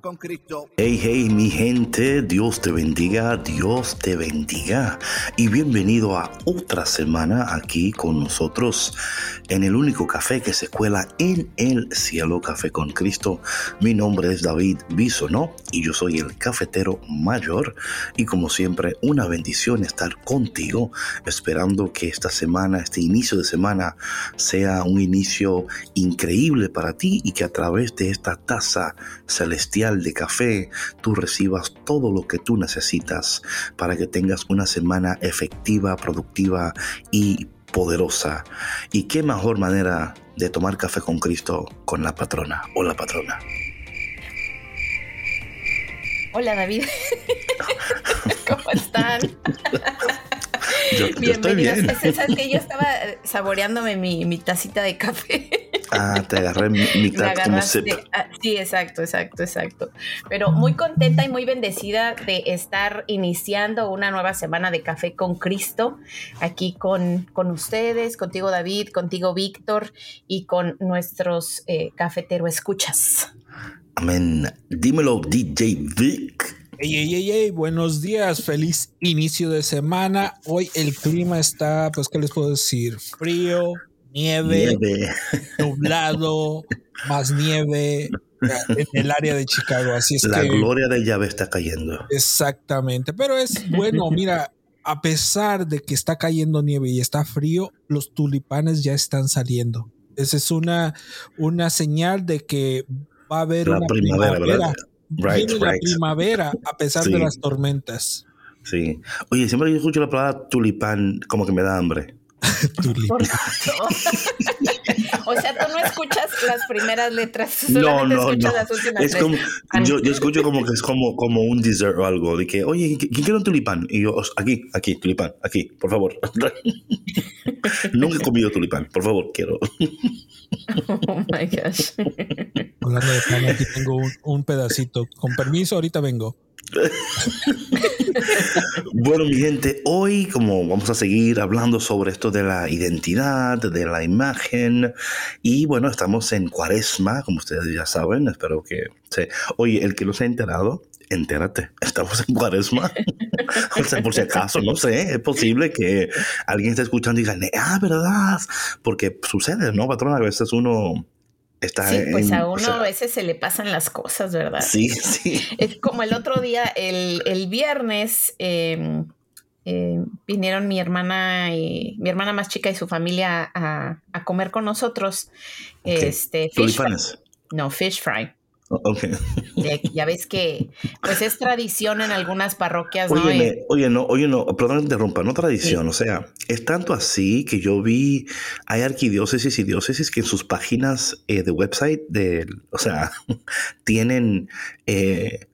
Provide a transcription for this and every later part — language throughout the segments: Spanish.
Con Cristo. Hey, hey, mi gente, Dios te bendiga, Dios te bendiga. Y bienvenido a otra semana aquí con nosotros en el único café que se cuela en el cielo, Café con Cristo. Mi nombre es David Bisonó y yo soy el cafetero mayor. Y como siempre, una bendición estar contigo, esperando que esta semana, este inicio de semana, sea un inicio increíble para ti y que a través de esta taza celestial de café, tú recibas todo lo que tú necesitas para que tengas una semana efectiva, productiva y poderosa. ¿Y qué mejor manera de tomar café con Cristo con la patrona o la patrona? Hola David, ¿cómo están? Yo, yo estoy bien. Es, que yo estaba saboreándome mi, mi tacita de café. Ah, te agarré mitad como sip. Ah, sí, exacto, exacto, exacto. Pero muy contenta y muy bendecida de estar iniciando una nueva semana de Café con Cristo, aquí con, con ustedes, contigo David, contigo Víctor y con nuestros eh, cafetero escuchas. Amén. Dímelo, DJ Vic. Hey, hey, hey, buenos días, feliz inicio de semana. Hoy el clima está, pues, ¿qué les puedo decir? Frío, nieve, Nieve. nublado, más nieve en el área de Chicago. Así es La que gloria de llave está cayendo. exactamente. Pero es bueno, mira, a pesar de que está cayendo nieve y está frío, los tulipanes ya están saliendo. Esa es una, una señal de que va a haber La una primavera, primavera. Right, Viene la right. primavera a pesar Sí. de las tormentas. Sí. Oye, siempre que yo escucho la palabra tulipán, como que me da hambre. Tulip- Por favor. o sea, tú no escuchas las primeras letras, No, no, no. las últimas Es como, Ah, yo, yo escucho como que es como, como un dessert o algo, de que, oye, ¿qui- ¿quién quiere un tulipán? Y yo, "Os- aquí, aquí, tulipán, aquí, por favor. Nunca he comido tulipán, por favor, quiero. Oh my gosh. Hablando de pan, aquí tengo un, un pedacito. Con permiso, ahorita vengo. Bueno, mi gente, hoy como vamos a seguir hablando sobre esto de la identidad, de la imagen, y bueno, estamos en cuaresma, como ustedes ya saben, espero que... se- Oye, el que no se ha enterado, entérate, estamos en cuaresma. o sea, por si acaso, no sé, es posible que alguien esté escuchando y diga, ah, ¿verdad? Porque sucede, ¿no, patrón? A veces uno está Sí, pues a o uno sea, a veces se le pasan las cosas, ¿verdad? Sí, sí. Es como el otro día, el, el viernes, eh, eh, vinieron mi hermana y mi hermana más chica y su familia a, a comer con nosotros. Este, fish fry. No, fish fry. O- Ok. Ya, ves que pues es tradición en algunas parroquias, ¿no? Óyeme, Eh, oye, no, oye, no, perdón interrumpa, no tradición, o sea, es tanto así que yo vi, hay arquidiócesis y diócesis que en sus páginas eh, de website, de, o sea, tienen eh,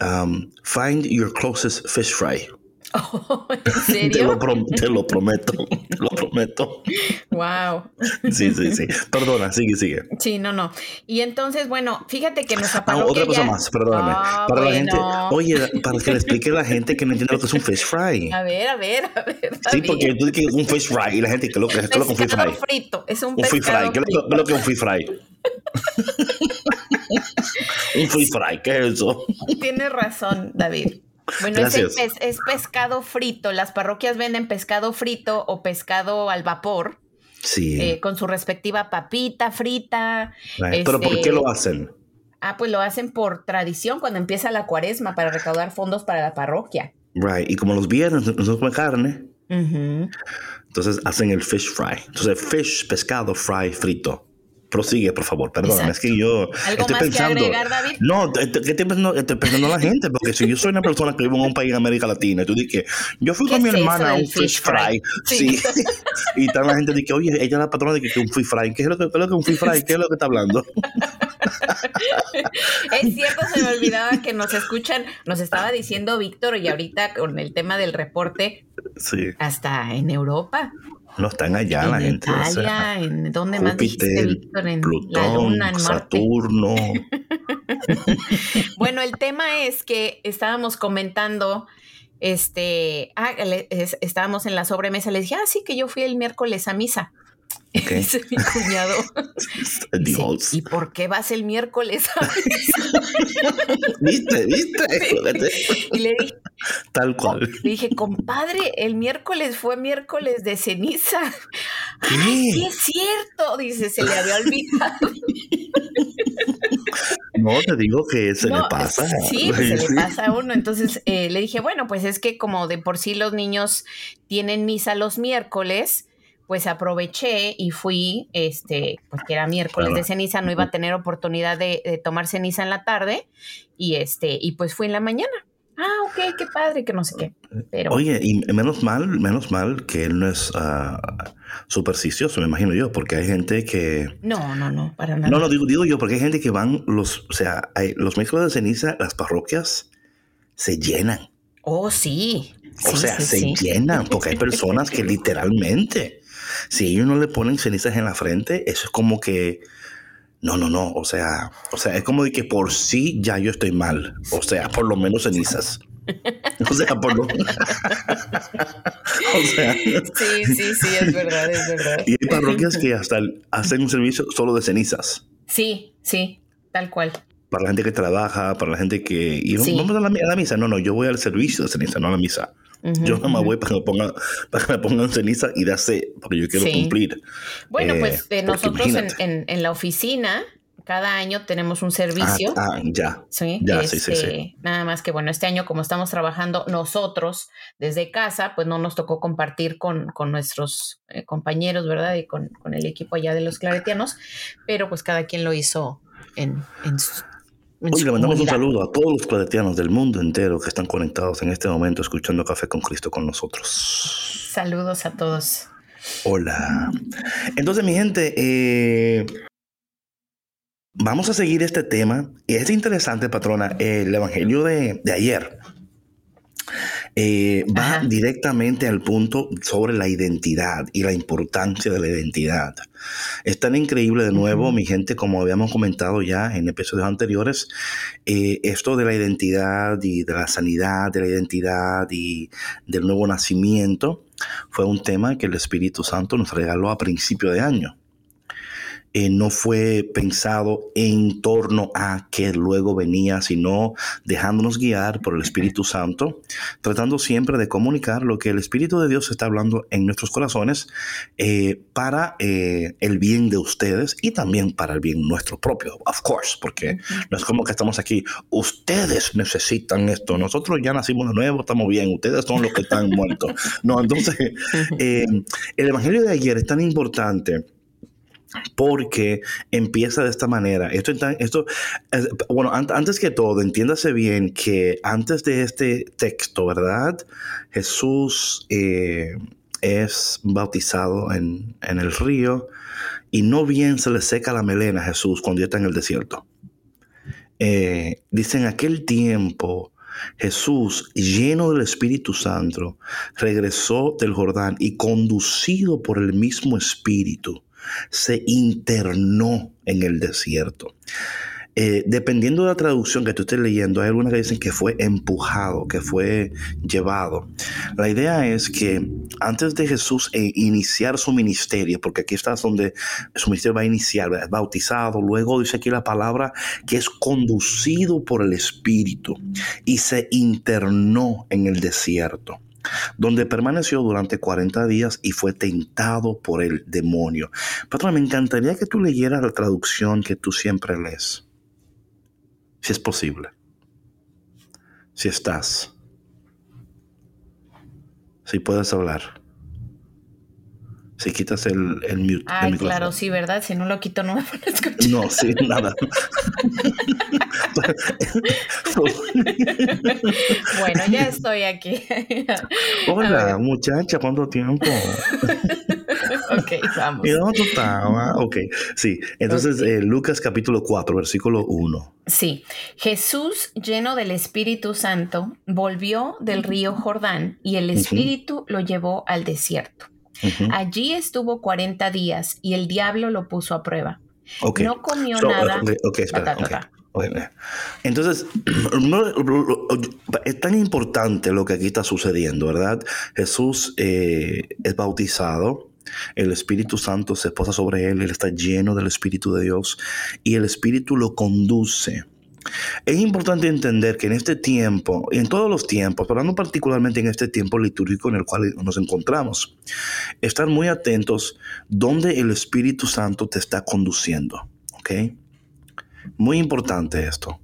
um, Find Your Closest Fish Fry. ¿En Te lo, prom- te lo prometo, te lo prometo. Wow. Sí, sí, sí. Perdona, sigue, sigue. Sí, no, no. Y entonces, bueno, fíjate que nuestra Ah, parroquia otra cosa ya- más, perdóname. Ah, para la gente, oye, para que le explique a la gente que no entiende lo que es un fish fry. A ver, a ver, a ver. Sí, porque tú dices que un fish fry y la gente que lo que es lo que es un fish fry. frito, es un, Un fish fry. ¿Qué es lo, que es un fish fry? un fish fry, ¿qué es eso? Tienes razón, David. Bueno, es, el pes- es pescado frito. Las parroquias venden pescado frito o pescado al vapor Sí. eh, con su respectiva papita frita. right. Pero ¿por este- qué lo hacen? Ah, pues lo hacen por tradición cuando empieza la cuaresma para recaudar fondos para la parroquia. Right. Y como los viernes no se come carne, entonces hacen el fish fry. Entonces, fish, pescado, fry, frito. Prosigue, por favor, perdón, es que yo ¿Algo estoy más pensando. Que agregar, David? No, ¿qué estoy pensando, estoy pensando en la gente, porque si yo soy una persona que vive en un país en América Latina, y tú dices, yo fui con mi hermana a un fish fry, fry? sí, y tal la gente dice, oye, ella es la patrona de que, que un fish fry, ¿qué es lo que, qué es lo que un fish fry? ¿Qué es lo que está hablando? Es cierto, se me olvidaba que nos escuchan, nos estaba diciendo Víctor y ahorita con el tema del reporte, Sí, hasta en Europa, no están allá en la gente. o Italia, sea, en dónde más dijiste, Víctor, en la Plutón, luna, en. Saturno. Bueno, el tema es que estábamos comentando, este, ah, le- es- estábamos en la sobremesa, le dije, ah, sí, que yo fui el miércoles a misa. Dice mi cuñado. Dios. ¿Y por qué vas el miércoles? ¿Viste? ¿Viste? Y le dije, Tal cual. le dije, compadre, el miércoles fue miércoles de ceniza. ¿Qué? Ay, sí es cierto, dice, se le había olvidado. No, te digo que se No, le pasa. Sí, pues se le pasa a uno. Entonces eh, le dije, bueno, pues es que como de por sí los niños tienen misa los miércoles, pues aproveché y fui, este, porque era miércoles Claro. de ceniza, no iba a tener oportunidad de, de tomar ceniza en la tarde, y este, y pues fui en la mañana. Ah, ok, qué padre, que no sé qué. Pero Oye, y menos mal, menos mal que él no es ah, supersticioso, me imagino yo, porque hay gente que... no, no, no, para nada. No, no, digo, digo yo, porque hay gente que van los, o sea, hay- los miércoles de ceniza, las parroquias se llenan. Oh, sí. o Sí, sea, sí, se sí. llenan, porque hay personas que literalmente, si ellos no le ponen cenizas en la frente, eso es como que, no, no, no, o sea, o sea, es como de que por sí ya yo estoy mal, o sea, por lo menos cenizas. O sea, por lo O sea, Sí, sí, sí, es verdad, es verdad. y hay parroquias que hasta hacen un servicio solo de cenizas. Sí, sí, tal cual. Para la gente que trabaja, para la gente que... Y Sí. vamos a la, a la misa. No, no, yo voy al servicio de ceniza, no a la misa. Yo nada más ujú. voy para que me pongan, para que me pongan ceniza y darse, porque yo quiero Sí. cumplir. Bueno, Eh, pues eh, nosotros en, en- en la oficina, cada año tenemos un servicio. Ah, ah, ya. Sí, Ya, sí, sí, este, sí. Nada más que, bueno, este año como estamos trabajando nosotros desde casa, pues no nos tocó compartir con, con nuestros eh, compañeros, ¿verdad? Y con, con el equipo allá de los claretianos, pero pues cada quien lo hizo en, en su, su le mandamos un saludo a todos los claretianos del mundo entero que están conectados en este momento escuchando Café con Cristo con nosotros. Saludos a todos. Hola. Entonces, mi gente, eh, vamos a seguir este tema. Y es interesante, patrona, el Evangelio de, de ayer. Eh, va Ajá. directamente al punto sobre la identidad y la importancia de la identidad. Es tan increíble de nuevo, mi gente, como habíamos comentado ya en episodios anteriores, eh, esto de la identidad y de la sanidad de la identidad y del nuevo nacimiento fue un tema que el Espíritu Santo nos regaló a principio de año. Eh, no fue pensado en torno a que luego venía, sino dejándonos guiar por el Espíritu Santo, tratando siempre de comunicar lo que el Espíritu de Dios está hablando en nuestros corazones eh, para eh, el bien de ustedes y también para el bien nuestro propio, of course, porque no es como que estamos aquí, ustedes necesitan esto, nosotros ya nacimos de nuevo, estamos bien, ustedes son los que están muertos. No, entonces, el Evangelio de ayer es tan importante porque empieza de esta manera. Esto, bueno, an- antes que todo, entiéndase bien que antes de este texto, ¿verdad? Jesús eh, es bautizado en, en el río y no bien se le seca la melena a Jesús cuando está en el desierto. Eh, dice, en aquel tiempo Jesús, lleno del Espíritu Santo, regresó del Jordán y conducido por el mismo Espíritu, se internó en el desierto. Eh, dependiendo de la traducción que tú estés leyendo, hay algunas que dicen que fue empujado, que fue llevado. La idea es que antes de Jesús eh, iniciar su ministerio, porque aquí está donde su ministerio va a iniciar, bautizado, luego dice aquí la palabra que es conducido por el Espíritu y se internó en el desierto donde permaneció durante 40 días y fue tentado por el demonio. Patrón, me encantaría que tú leyeras la traducción que tú siempre lees, si es posible, si estás, si puedes hablar. Si quitas el, el mute. Ay, claro, sí, ¿verdad? Si no lo quito, no me van a escuchar. No, sí, nada. bueno, ya estoy aquí. Hola, muchacha, ¿cuánto tiempo? ok, vamos. ¿Y dónde tú estabas? Ok, sí. Entonces, Ok. eh, Lucas capítulo 4, versículo 1. Sí, Jesús, lleno del Espíritu Santo, volvió del río Jordán y el. Espíritu lo llevó al desierto. Allí estuvo 40 días y el diablo lo puso a prueba. No comió So, nada. ok, ok, espera, Ta, ta, ok. ta. Ok. Entonces, es tan importante lo que aquí está sucediendo, ¿verdad? Jesús eh, es bautizado, el Espíritu Santo se posa sobre él, él está lleno del Espíritu de Dios y el Espíritu lo conduce. Es importante entender que en este tiempo, y en todos los tiempos, pero no particularmente en este tiempo litúrgico en el cual nos encontramos, estar muy atentos donde el Espíritu Santo te está conduciendo. ¿Ok? Muy importante esto.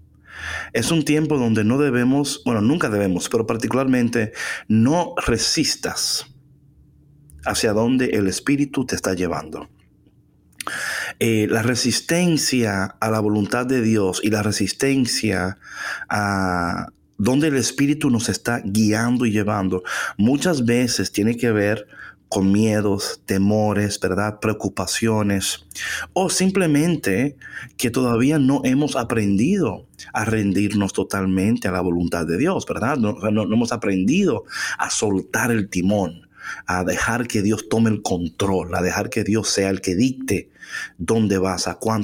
Es un tiempo donde no debemos, bueno, nunca debemos, pero particularmente no resistas hacia donde el Espíritu te está llevando. Eh, la resistencia a la voluntad de Dios y la resistencia a donde el Espíritu nos está guiando y llevando, muchas veces tiene que ver con miedos, temores, ¿verdad? Preocupaciones o simplemente que todavía no hemos aprendido a rendirnos totalmente a la voluntad de Dios, ¿verdad? No, hemos aprendido a soltar el timón, a dejar que Dios tome el control, a dejar que Dios sea el que dicte dónde vas, a cuándo.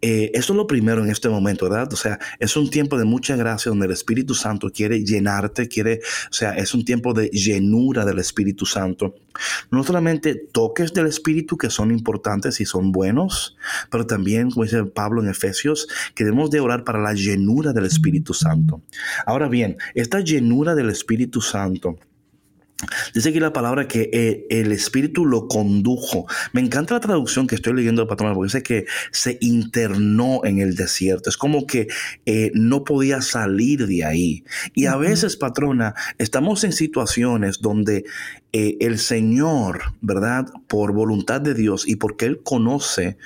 Eh, eso es lo primero en este momento, ¿verdad? O sea, es un tiempo de mucha gracia donde el Espíritu Santo quiere llenarte, quiere, o sea, es un tiempo de llenura del Espíritu Santo. No solamente toques del Espíritu que son importantes y son buenos, pero también, como dice Pablo en Efesios, que debemos de orar para la llenura del Espíritu Santo. Ahora bien, esta llenura del Espíritu Santo Dice aquí la palabra que eh, el Espíritu lo condujo. Me encanta la traducción que estoy leyendo, patrón, porque dice que se internó en el desierto. Es como que eh, no podía salir de ahí. Y a veces, patrona, estamos en situaciones donde eh, el Señor, ¿verdad? Por voluntad de Dios y porque Él conoce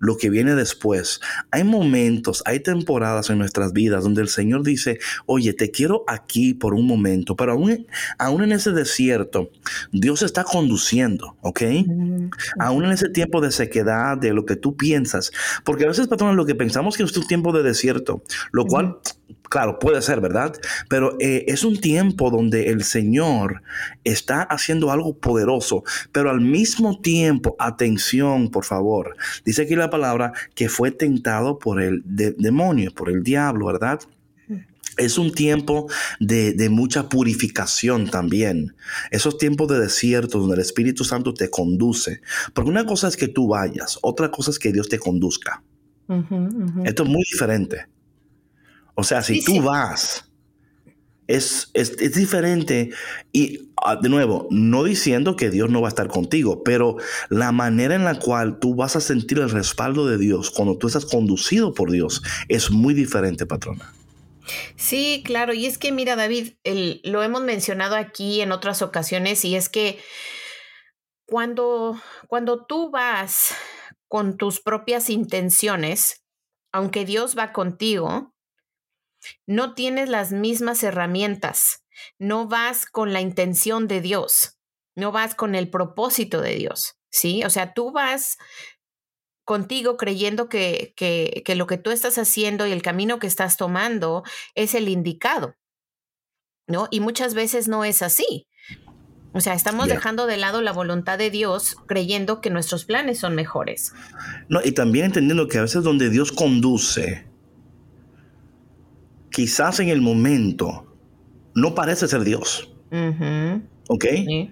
lo que viene después, hay momentos, hay temporadas en nuestras vidas donde el Señor dice, oye, te quiero aquí por un momento, pero aún, aún en ese desierto, Dios está conduciendo, ¿ok? Mm, Aún en ese tiempo de sequedad, de lo que tú piensas, porque a veces, patrón, lo que pensamos que es un tiempo de desierto, lo cual, claro, puede ser, ¿verdad? Pero eh, es un tiempo donde el Señor está haciendo algo poderoso, pero al mismo tiempo, atención, por favor, dice aquí la palabra que fue tentado por el de- demonio, por el diablo, ¿verdad? Es un tiempo de, de mucha purificación también. Esos tiempos de desierto donde el Espíritu Santo te conduce. Porque una cosa es que tú vayas, otra cosa es que Dios te conduzca. Esto es muy diferente. O sea, si Sí, tú sí. vas, es, es, es diferente. Y ah, de nuevo, no diciendo que Dios no va a estar contigo, pero la manera en la cual tú vas a sentir el respaldo de Dios cuando tú estás conducido por Dios es muy diferente, patrona. Sí, claro. Y es que, mira, David, el- lo hemos mencionado aquí en otras ocasiones, y es que cuando, cuando tú vas con tus propias intenciones, aunque Dios va contigo, no tienes las mismas herramientas, no vas con la intención de Dios, no vas con el propósito de Dios, ¿sí? O sea, tú vas contigo creyendo que, que, que lo que tú estás haciendo y el camino que estás tomando es el indicado, ¿no? Y muchas veces no es así. O sea, estamos dejando de lado la voluntad de Dios creyendo que nuestros planes son mejores. No, y también entendiendo que a veces donde Dios conduce, quizás en el momento no parece ser Dios. ¿Ok? sí.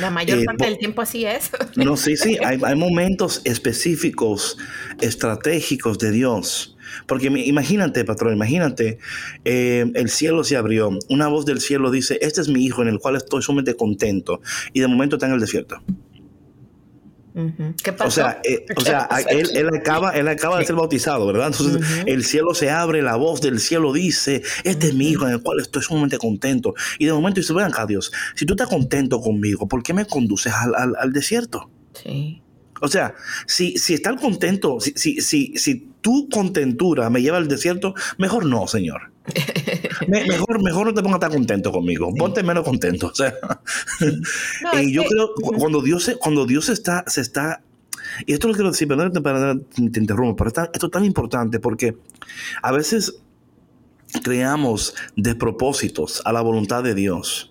La mayor Eh, parte del tiempo así es. No, sí, sí, hay, hay momentos específicos, estratégicos de Dios. Porque imagínate, patrón, imagínate, eh, el cielo se abrió, una voz del cielo dice, este es mi hijo en el cual estoy sumamente contento, y de momento está en el desierto. ¿Qué pasó? O sea, eh, o ¿Qué sea él, él acaba, él acaba de ser bautizado, ¿verdad? Entonces el cielo se abre, la voz del cielo dice, este es mi hijo en el cual estoy sumamente contento. Y de momento dice, ven acá Dios, si tú estás contento conmigo, ¿por qué me conduces al, al- al desierto? Sí. O sea, si, si están contentos, si, si, si, si tu contentura me lleva al desierto, mejor no, Señor. Mejor, mejor no te pongas tan contento conmigo, ponte menos contento. O sea, y yo creo cuando Dios, cuando Dios está, se está, y esto lo quiero decir, perdón te interrumpo, pero esto es tan importante porque a veces creamos despropósitos a la voluntad de Dios.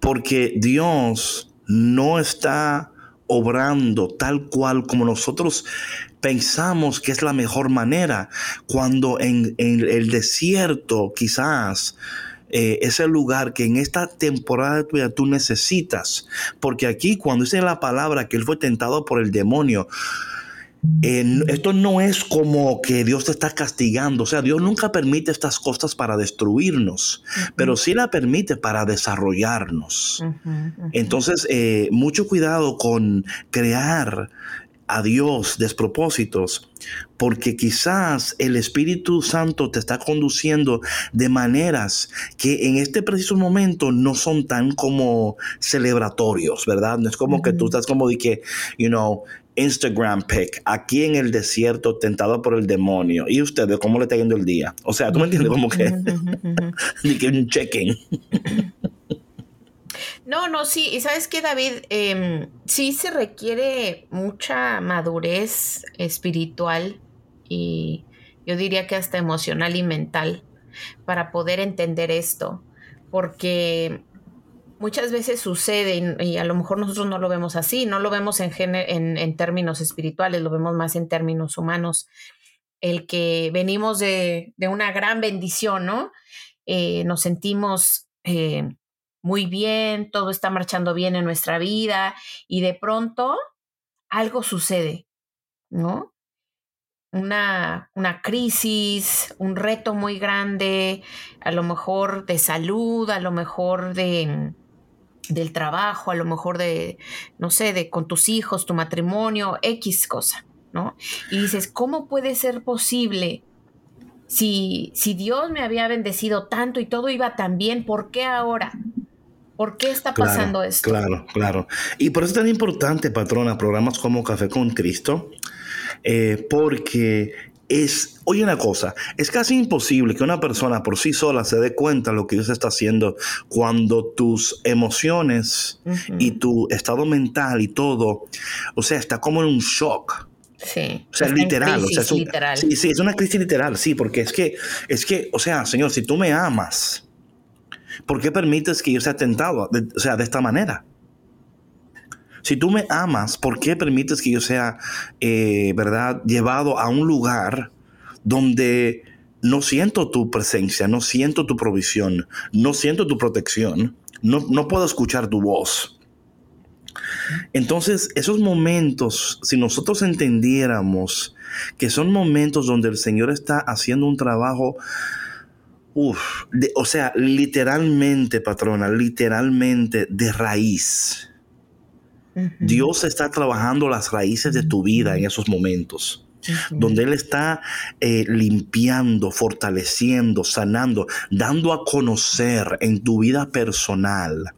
Porque Dios no está obrando tal cual como nosotros pensamos que es la mejor manera, cuando en, el desierto quizás eh, es el lugar que en esta temporada tuya tú necesitas, porque aquí cuando dice la palabra que él fue tentado por el demonio, esto no es como que Dios te está castigando, o sea, Dios nunca permite estas cosas para destruirnos, pero sí la permite para desarrollarnos. Entonces, eh, mucho cuidado con crear a Dios despropósitos, porque quizás el Espíritu Santo te está conduciendo de maneras que en este preciso momento no son tan como celebratorios, ¿verdad? No es como que tú estás como de que, you know, Instagram pic aquí en el desierto tentado por el demonio. ¿Y ustedes cómo le está yendo el día? O sea, tú me entiendes como que, ni que un checking. No, no, sí, y sabes que David, em, sí se requiere mucha madurez espiritual y yo diría que hasta emocional y mental para poder entender esto, porque muchas veces sucede y, a lo mejor nosotros no lo vemos así, no lo vemos en, términos espirituales, lo vemos más en términos humanos, el que venimos de, una gran bendición, ¿no? Eh, nos sentimos eh, muy bien, todo está marchando bien en nuestra vida y de pronto algo sucede, ¿no? Una, una, crisis, un reto muy grande, a lo mejor de salud, a lo mejor de, del trabajo, a lo mejor de, no sé, de con tus hijos, tu matrimonio, X cosa, ¿no? Y dices, ¿cómo puede ser posible? Si, si Dios me había bendecido tanto y todo iba tan bien, ¿por qué ahora? ¿Por qué está pasando esto? Claro, claro. Y por eso es tan importante, patrona, programas como Café con Cristo, eh, porque es, oye una cosa, es casi imposible que una persona por sí sola se dé cuenta de lo que Dios está haciendo cuando tus emociones y tu estado mental y todo, o sea, está como en un shock. Sí. O sea, literal. o sea, es literal. Sí, sí, es una crisis literal, sí, porque es que, es que, o sea, Señor, si tú me amas, ¿por qué permites que yo sea tentado, o sea, de esta manera? Si tú me amas, ¿por qué permites que yo sea, eh, verdad, llevado a un lugar donde no siento tu presencia, no siento tu provisión, no siento tu protección, no, no puedo escuchar tu voz? Entonces, esos momentos, si nosotros entendiéramos que son momentos donde el Señor está haciendo un trabajo Uf, o sea, literalmente, patrona, literalmente de raíz. Dios está trabajando las raíces de tu vida en esos momentos. Donde Él está eh, limpiando, fortaleciendo, sanando, dando a conocer en tu vida personal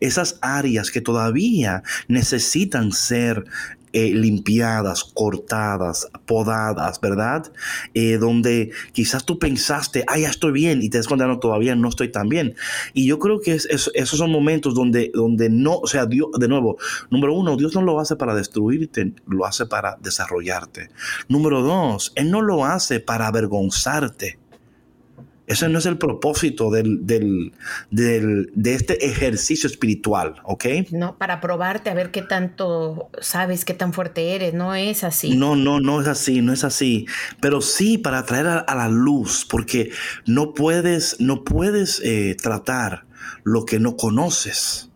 esas áreas que todavía necesitan ser eh, limpiadas, cortadas, podadas, ¿verdad? Eh, donde quizás tú pensaste, ah, ya estoy bien, y te das no, todavía no estoy tan bien. Y yo creo que esos son momentos donde, donde no, o sea, Dios, de nuevo, número uno, Dios no lo hace para destruirte, lo hace para desarrollarte. Número dos, Él no lo hace para avergonzarte. Ese no es el propósito del, del, de este ejercicio espiritual, ¿ok? No, para probarte a ver qué tanto sabes, qué tan fuerte eres, no es así. No, no, no es así, no es así. Pero sí para traer a, la luz, porque no puedes, no puedes eh, tratar lo que no conoces.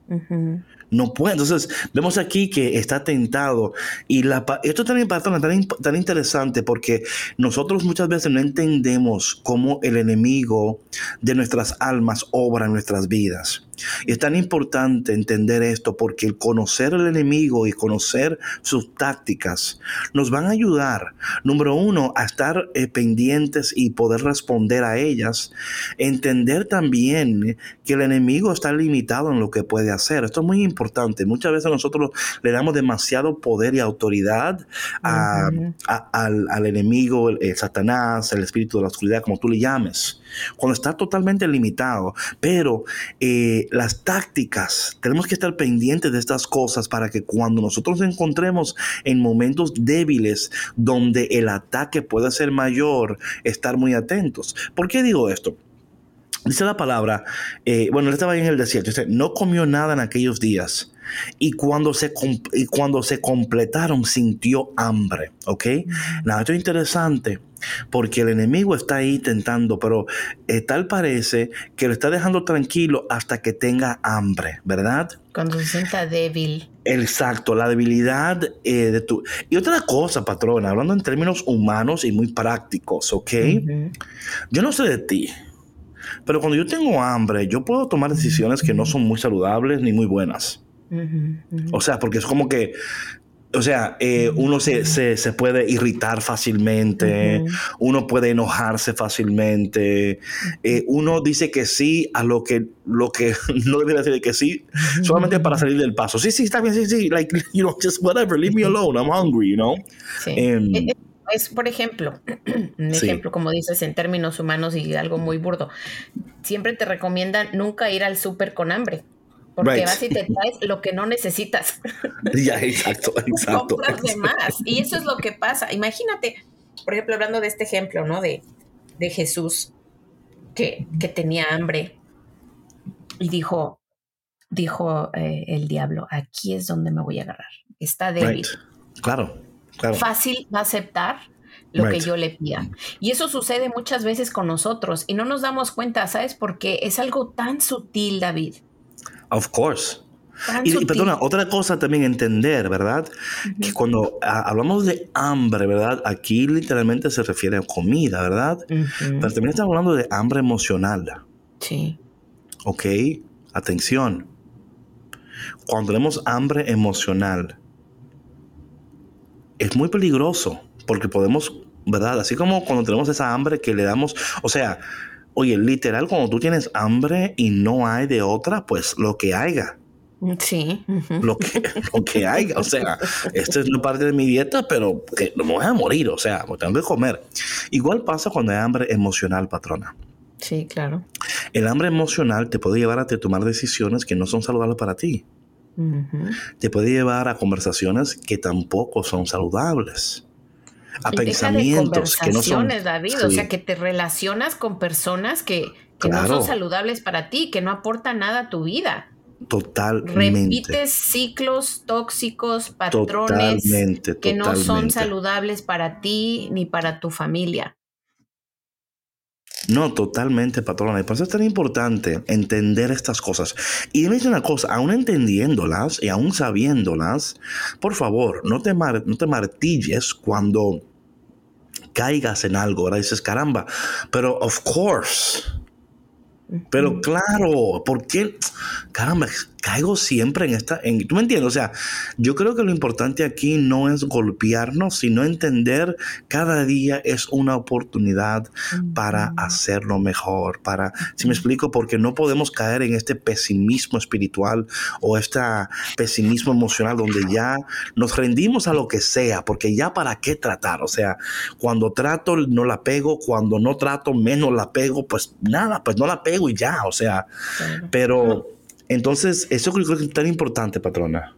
No puede. Entonces, vemos aquí que está tentado. Y la, esto también tan, tan, tan interesante porque nosotros muchas veces no entendemos cómo el enemigo de nuestras almas obra en nuestras vidas. Y es tan importante entender esto porque el conocer al enemigo y conocer sus tácticas nos van a ayudar, número uno, a estar eh, pendientes y poder responder a ellas. Entender también que el enemigo está limitado en lo que puede hacer. Esto es muy importante importante. Muchas veces nosotros le damos demasiado poder y autoridad al, enemigo, el, Satanás, el espíritu de la oscuridad, como tú le llames, cuando está totalmente limitado. Pero eh, las tácticas, tenemos que estar pendientes de estas cosas para que cuando nosotros nos encontremos en momentos débiles donde el ataque puede ser mayor, estar muy atentos. ¿Por qué digo esto? Dice la palabra, eh, bueno, él estaba ahí en el desierto, dice, no comió nada en aquellos días. Y cuando se, y cuando se completaron, sintió hambre. ¿Ok? Nada, esto es interesante porque el enemigo está ahí tentando, pero eh, tal parece que lo está dejando tranquilo hasta que tenga hambre, ¿verdad? Cuando se sienta débil. Exacto, la debilidad eh, de tu... Y otra cosa, patrona, hablando en términos humanos y muy prácticos, ¿ok? Yo no sé de ti, pero cuando yo tengo hambre, yo puedo tomar decisiones que no son muy saludables ni muy buenas. O sea, porque es como que, o sea, eh, uno se, se, puede irritar fácilmente, uno puede enojarse fácilmente, eh, uno dice que sí a lo que, lo que no debería decir que sí, solamente para salir del paso. Sí, sí, está bien, sí, sí, like, you know, just whatever, leave me alone, I'm hungry, you know. Sí. Eh, es, por ejemplo, un ejemplo, como dices, en términos humanos y algo muy burdo. Siempre te recomiendan nunca ir al súper con hambre. Porque vas y te traes lo que no necesitas. Ya, exacto, exacto. Compras de más. Y eso es lo que pasa. Imagínate, por ejemplo, hablando de este ejemplo, ¿no? De, de Jesús, que, que tenía hambre y dijo, dijo eh, el diablo, aquí es donde me voy a agarrar. Está débil. Claro fácil va a aceptar lo que yo le pida. Y eso sucede muchas veces con nosotros y no nos damos cuenta, ¿sabes? Porque es algo tan sutil, David. Of course. y, perdona, otra cosa también entender, ¿verdad? Que cuando hablamos de hambre, ¿verdad? Aquí literalmente se refiere a comida, ¿verdad? Pero también estamos hablando de hambre emocional. Sí. Ok, atención. Cuando tenemos hambre emocional, es muy peligroso porque podemos, ¿verdad? Así como cuando tenemos esa hambre que le damos, o sea, oye, literal, cuando tú tienes hambre y no hay de otra, pues lo que haya. Sí. Lo que, lo que haya. O sea, esto es una parte de mi dieta, pero que no me voy a morir. O sea, me tengo que comer. Igual pasa cuando hay hambre emocional, patrona. Sí, claro. El hambre emocional te puede llevar a tomar decisiones que no son saludables para ti te puede llevar a conversaciones que tampoco son saludables. A pensamientos que no son. David, o sea, que te relacionas con personas que, no son saludables para ti, que no aportan nada a tu vida. Totalmente. Repites ciclos tóxicos, patrones que no son saludables para ti ni para tu familia. No, totalmente, patrona. Y por eso es tan importante entender estas cosas. Y me dice una cosa, aún entendiéndolas y aún sabiéndolas, por favor, no te, no te martilles cuando caigas en algo, ¿verdad? Dices, caramba, pero of course. Pero claro, ¿por qué? Caramba, caigo siempre en esta, en, ¿tú me entiendes? O sea, yo creo que lo importante aquí no es golpearnos, sino entender cada día es una oportunidad para hacerlo mejor, para, si me explico, porque no podemos caer en este pesimismo espiritual o este pesimismo emocional donde ya nos rendimos a lo que sea, porque ya para qué tratar, o sea, cuando trato no la pego, cuando no trato menos la pego, pues nada, pues no la pego y ya, o sea, pero entonces, eso creo que es tan importante, patrona.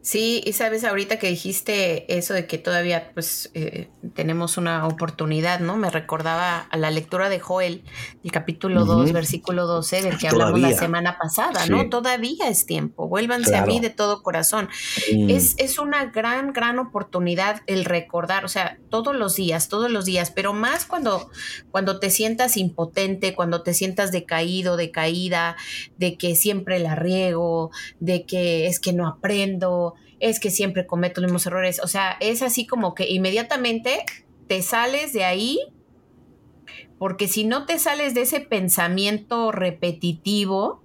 Sí, y sabes, ahorita que dijiste eso de que todavía pues eh, tenemos una oportunidad, ¿no? Me recordaba a la lectura de Joel, el capítulo 2, versículo 12, del que hablamos la semana pasada, ¿no? Todavía es tiempo, vuélvanse a mí de todo corazón. Mm. Es, es una gran, gran oportunidad el recordar, o sea, todos los días, todos los días, pero más cuando, cuando te sientas impotente, cuando te sientas decaído, decaída, de que siempre la riego, de que es que no aprendo, es que siempre cometo los mismos errores. O sea, es así como que inmediatamente te sales de ahí, porque si no te sales de ese pensamiento repetitivo,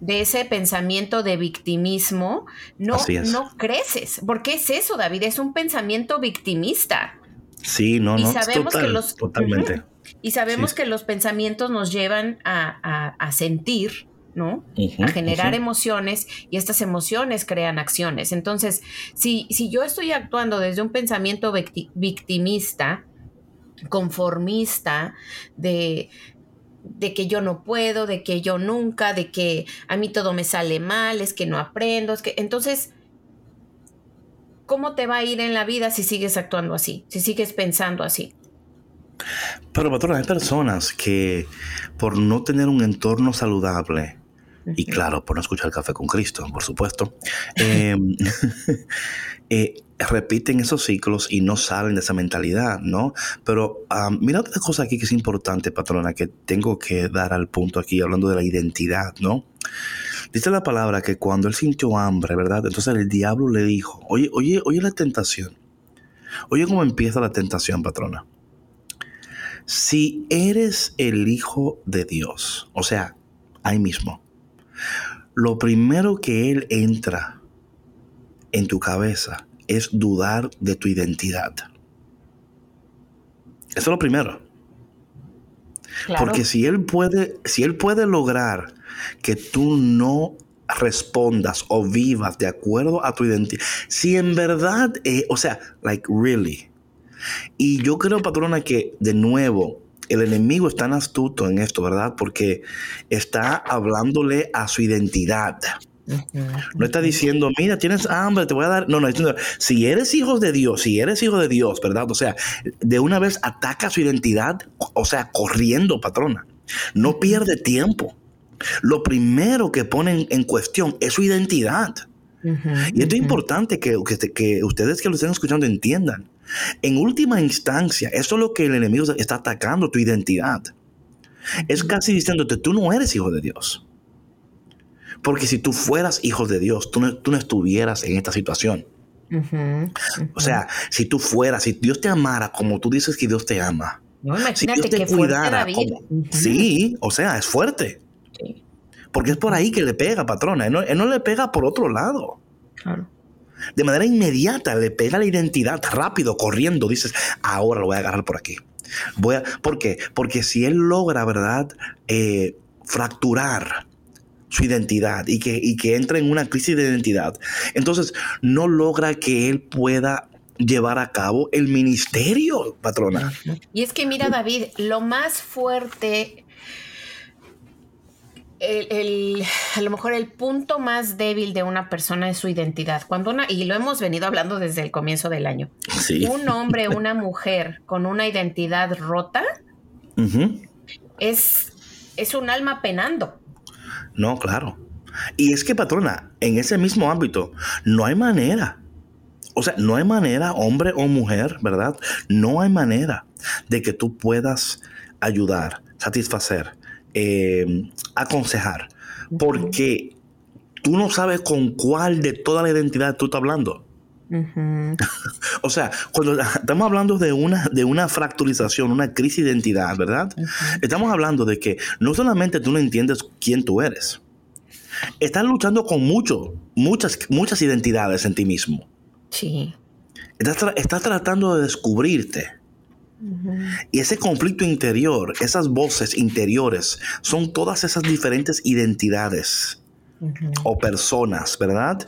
de ese pensamiento de victimismo, no, no creces. Porque es eso, David, es un pensamiento victimista. Sí, no, y Sabemos que los, totalmente. y sabemos que los pensamientos nos llevan a, a sentir ¿no? a generar emociones y estas emociones crean acciones. Entonces, si, si yo estoy actuando desde un pensamiento victimista, conformista, de, de que yo no puedo, de que yo nunca, de que a mí todo me sale mal, es que no aprendo, es que entonces, ¿cómo te va a ir en la vida si sigues actuando así, si sigues pensando así? Pero, patrona, hay personas que por no tener un entorno saludable, y claro, por no escuchar café con Cristo, por supuesto, em, eh, repiten esos ciclos y no salen de esa mentalidad, ¿no? Pero mira otra cosa aquí que es importante, patrona, que tengo que dar al punto aquí, hablando de la identidad, ¿no? Dice la palabra que cuando él sintió hambre, ¿verdad? Entonces el diablo le dijo, oye, oye, oye la tentación. Oye cómo empieza la tentación, patrona. Si eres el hijo de Dios, o sea, ahí mismo, lo primero que Él entra en tu cabeza es dudar de tu identidad. Eso es lo primero. Porque si él puede, si él puede lograr que tú no respondas o vivas de acuerdo a tu identidad, si en verdad, eh, o sea, like really. Y yo creo, patrona, que de nuevo, el enemigo es tan astuto en esto, ¿verdad? Porque está hablándole a su identidad. No está diciendo, mira, tienes hambre, te voy a dar. No, no, si eres hijo de Dios, si eres hijo de Dios, ¿verdad? O sea, de una vez ataca su identidad, o sea, corriendo, patrona. No pierde tiempo. Lo primero que ponen en cuestión es su identidad. Y esto es importante que, que, ustedes que lo estén escuchando entiendan. En última instancia, eso es lo que el enemigo está atacando, tu identidad. Es casi diciéndote, tú no eres hijo de Dios. Porque si tú fueras hijo de Dios, tú no, tú no estuvieras en esta situación. O sea, si tú fueras, si Dios te amara como tú dices que Dios te ama. No, imagínate que cuidara. Sí, o sea, es fuerte. Porque es por ahí que le pega, patrona. Él no, él no le pega por otro lado. Claro de manera inmediata le pega la identidad rápido, corriendo. Dices, ahora lo voy a agarrar por aquí. Voy a, ¿Por qué? Porque si él logra, ¿verdad? Eh, fracturar su identidad y que, y que entre en una crisis de identidad, entonces no logra que él pueda llevar a cabo el ministerio, patrona. Y es que mira, David, lo más fuerte el, a lo mejor el punto más débil de una persona es su identidad. Cuando una, y lo hemos venido hablando desde el comienzo del año. Un hombre, una mujer con una identidad rota es, es un alma penando. No, claro. Y es que, patrona, en ese mismo ámbito, no hay manera. O sea, no hay manera, hombre o mujer, ¿verdad? No hay manera de que tú puedas ayudar, satisfacer, eh, aconsejar, porque tú no sabes con cuál de toda la identidad tú estás hablando. o sea, cuando estamos hablando de una, de una fracturización, una crisis de identidad, ¿verdad? Estamos hablando de que no solamente tú no entiendes quién tú eres, estás luchando con mucho, muchas, muchas identidades en ti mismo. Sí. Estás, estás tratando de descubrirte. Y ese conflicto interior, esas voces interiores, son todas esas diferentes identidades o personas, ¿verdad?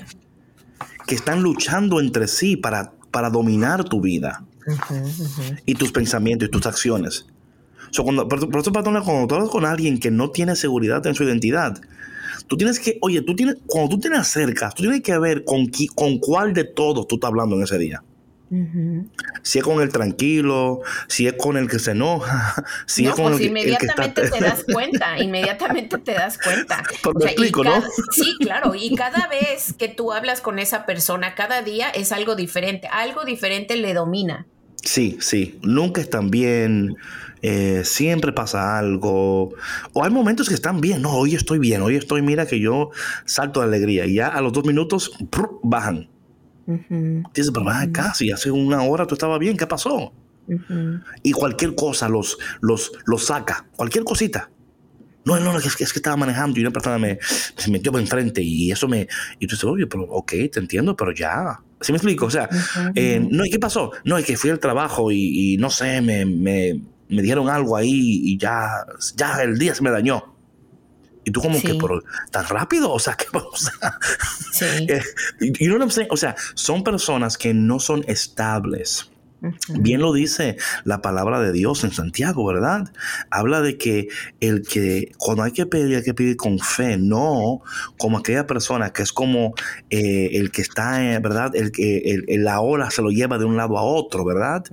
Que están luchando entre sí para, para dominar tu vida y tus pensamientos y tus acciones. cuando, por, eso, cuando tú hablas con alguien que no tiene seguridad en su identidad, tú tienes que, oye, tú tienes, cuando tú te acercas, tú tienes que ver con, con cuál de todos tú estás hablando en ese día. Si es con el tranquilo, si es con el que se enoja, si es con pues el, inmediatamente que, te das cuenta, inmediatamente te das cuenta. explico, ¿no? Sí, claro, y cada vez que tú hablas con esa persona, cada día es algo diferente, algo diferente le domina. Sí, sí, nunca están bien, eh, siempre pasa algo, o hay momentos que están bien, no, hoy estoy bien, hoy estoy, mira que yo salto de alegría, y ya a los dos minutos bajan Dices, pero acá, si hace una hora tú estabas bien, ¿qué pasó? Y cualquier cosa los, los, los saca, cualquier cosita. No, no, es que, es que estaba manejando y una persona me, se metió por enfrente y eso me... Y tú dices, oye, pero ok, te entiendo, pero ya. ¿Sí me explico? O sea, eh, no, ¿y qué pasó? No, es que fui al trabajo y, no sé, me, me, me, dieron algo ahí y ya, ya el día se me dañó. Y tú como que, pero tan rápido, o sea, que vamos a... Sí. y no o sea, son personas que no son estables. Bien lo dice la palabra de Dios en Santiago, ¿verdad? Habla de que el que cuando hay que pedir, hay que pedir con fe, no como aquella persona que es como eh, el que está, eh, ¿verdad? El que la ola se lo lleva de un lado a otro, ¿verdad?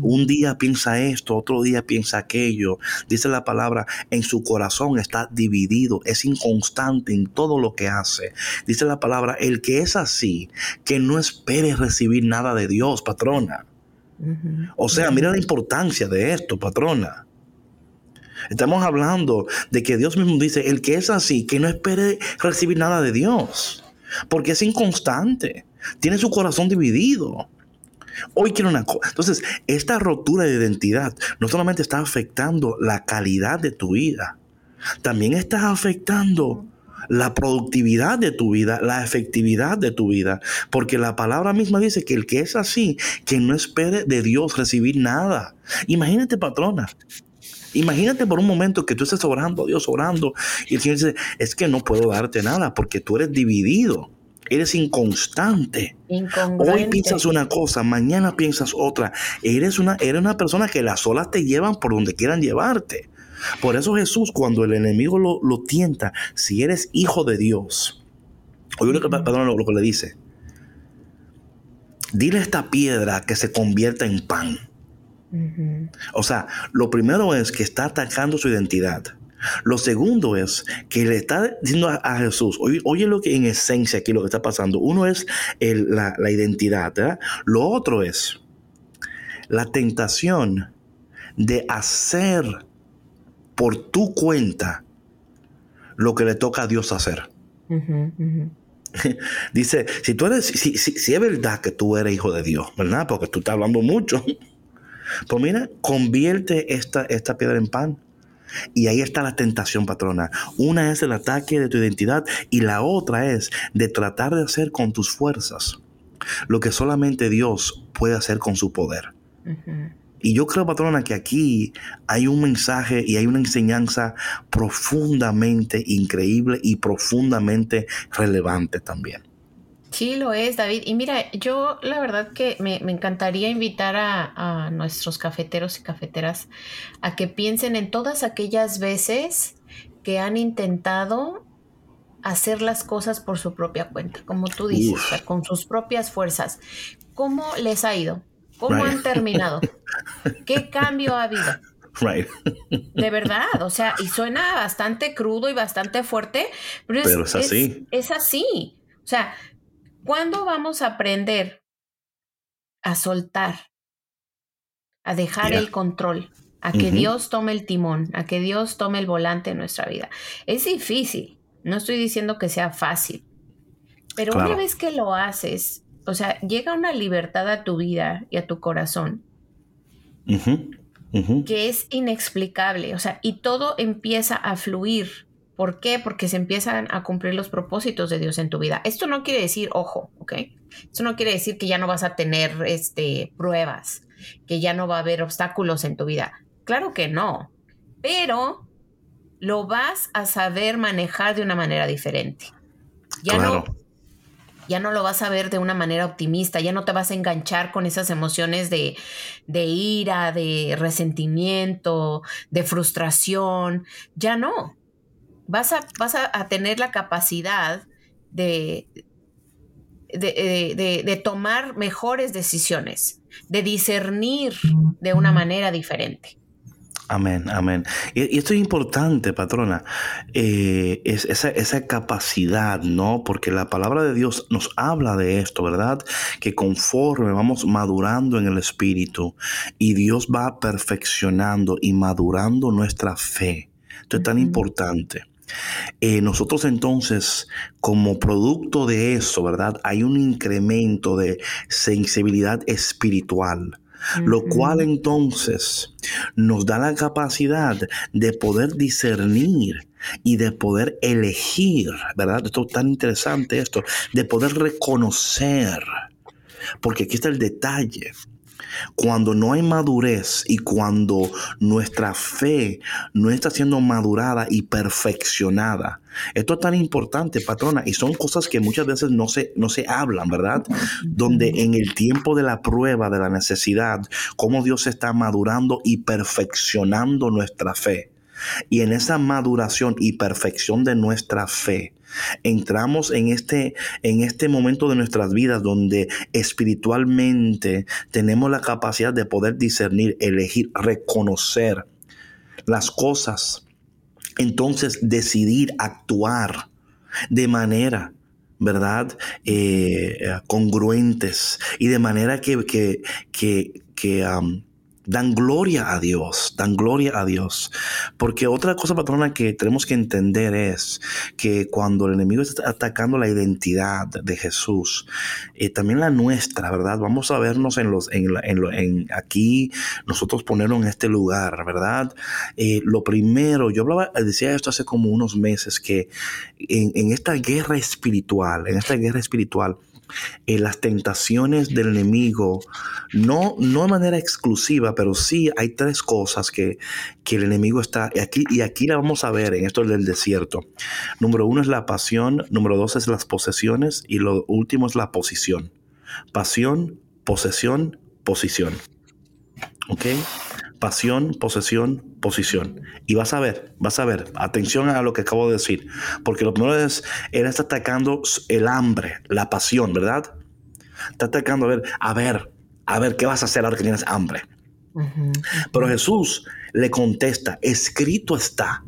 Un día piensa esto, otro día piensa aquello. Dice la palabra, en su corazón está dividido, es inconstante en todo lo que hace. Dice la palabra, el que es así, que no espere recibir nada de Dios, patrona. O sea, mira la importancia de esto, patrona. Estamos hablando de que Dios mismo dice, el que es así, que no espere recibir nada de Dios, porque es inconstante, tiene su corazón dividido. Hoy quiero una cosa. Entonces, esta rotura de identidad no solamente está afectando la calidad de tu vida, también está afectando la productividad de tu vida, la efectividad de tu vida. Porque la palabra misma dice que el que es así, que no espere de Dios recibir nada. Imagínate, patrona. Imagínate por un momento que tú estés orando, Dios orando, y el Señor dice, es que no puedo darte nada porque tú eres dividido. Eres inconstante. Hoy piensas una cosa, mañana piensas otra. Eres una, eres una persona que las olas te llevan por donde quieran llevarte. Por eso Jesús, cuando el enemigo lo, tienta, si eres hijo de Dios, oye lo que, perdón, lo, que le dice, dile a esta piedra que se convierta en pan. O sea, lo primero es que está atacando su identidad. Lo segundo es que le está diciendo a, Jesús, oye, lo que en esencia aquí lo que está pasando. Uno es la, la, identidad, ¿verdad? Lo otro es la tentación de hacer por tu cuenta lo que le toca a Dios hacer. Dice, si tú eres, si, es verdad que tú eres hijo de Dios, ¿verdad? Porque tú estás hablando mucho. Pues mira, convierte esta, esta piedra en pan. Y ahí está la tentación, patrona. Una es el ataque de tu identidad y la otra es de tratar de hacer con tus fuerzas lo que solamente Dios puede hacer con su poder. Y yo creo, patrona, que aquí hay un mensaje y hay una enseñanza profundamente increíble y profundamente relevante también. Sí, lo es, David. Y mira, yo la verdad que me, encantaría invitar a, a, nuestros cafeteros y cafeteras a que piensen en todas aquellas veces que han intentado hacer las cosas por su propia cuenta, como tú dices, con sus propias fuerzas. ¿Cómo les ha ido? ¿Cómo han terminado? ¿Qué cambio ha habido? Right. De verdad, o sea, y suena bastante crudo y bastante fuerte, pero es, así. Es, así. O sea, ¿cuándo vamos a aprender a soltar, a dejar el control, a que Dios tome el timón, a que Dios tome el volante en nuestra vida? Es difícil, no estoy diciendo que sea fácil, pero una vez que lo haces, o sea, llega una libertad a tu vida y a tu corazón que es inexplicable. O sea, y todo empieza a fluir. ¿Por qué? Porque se empiezan a cumplir los propósitos de Dios en tu vida. Esto no quiere decir, ojo, ¿ok? Esto no quiere decir que ya no vas a tener este, pruebas, que ya no va a haber obstáculos en tu vida. Claro que no, pero lo vas a saber manejar de una manera diferente. Ya no ya no lo vas a ver de una manera optimista, ya no te vas a enganchar con esas emociones de, ira, de resentimiento, de frustración, ya no. Vas a, vas a, tener la capacidad de, de, de, tomar mejores decisiones, de discernir de una manera diferente. Amén, amén. Y, esto es importante, patrona, eh, es esa, esa, capacidad, ¿no? Porque la palabra de Dios nos habla de esto, ¿verdad? Que conforme vamos madurando en el Espíritu y Dios va perfeccionando y madurando nuestra fe. Esto es tan importante. Eh, nosotros entonces, como producto de eso, ¿verdad? Hay un incremento de sensibilidad espiritual lo cual entonces nos da la capacidad de poder discernir y de poder elegir, ¿verdad? Esto es tan interesante esto, de poder reconocer, porque aquí está el detalle. Cuando no hay madurez y cuando nuestra fe no está siendo madurada y perfeccionada. Esto es tan importante, patrona, y son cosas que muchas veces no se, no se hablan, ¿verdad? Donde en el tiempo de la prueba, de la necesidad, cómo Dios está madurando y perfeccionando nuestra fe. Y en esa maduración y perfección de nuestra fe, entramos en este, en este momento de nuestras vidas donde espiritualmente tenemos la capacidad de poder discernir, elegir, reconocer las cosas. Entonces decidir actuar de manera ¿verdad? Eh, congruentes y de manera que, que dan gloria a Dios, dan gloria a Dios. Porque otra cosa, patrona, que tenemos que entender es que cuando el enemigo está atacando la identidad de Jesús, eh, también la nuestra, ¿verdad? Vamos a vernos en los, en, en, aquí, nosotros ponernos en este lugar, ¿verdad? Eh, lo primero, yo hablaba, decía esto hace como unos meses, que en, en esta guerra espiritual, en esta guerra espiritual, en las tentaciones del enemigo, no, no de manera exclusiva, pero sí hay tres cosas que, que el enemigo está, y aquí, y aquí la vamos a ver en esto del desierto. Número uno es la pasión, número dos es las posesiones y lo último es la posición. Pasión, posesión, posición. ¿Ok? Pasión, posesión, posición. Y vas a ver, vas a ver, atención a lo que acabo de decir, porque lo primero es, él está atacando el hambre, la pasión, ¿verdad? Está atacando, a ver, a ver, a ver, ¿qué vas a hacer ahora que tienes hambre? Pero Jesús le contesta, escrito está.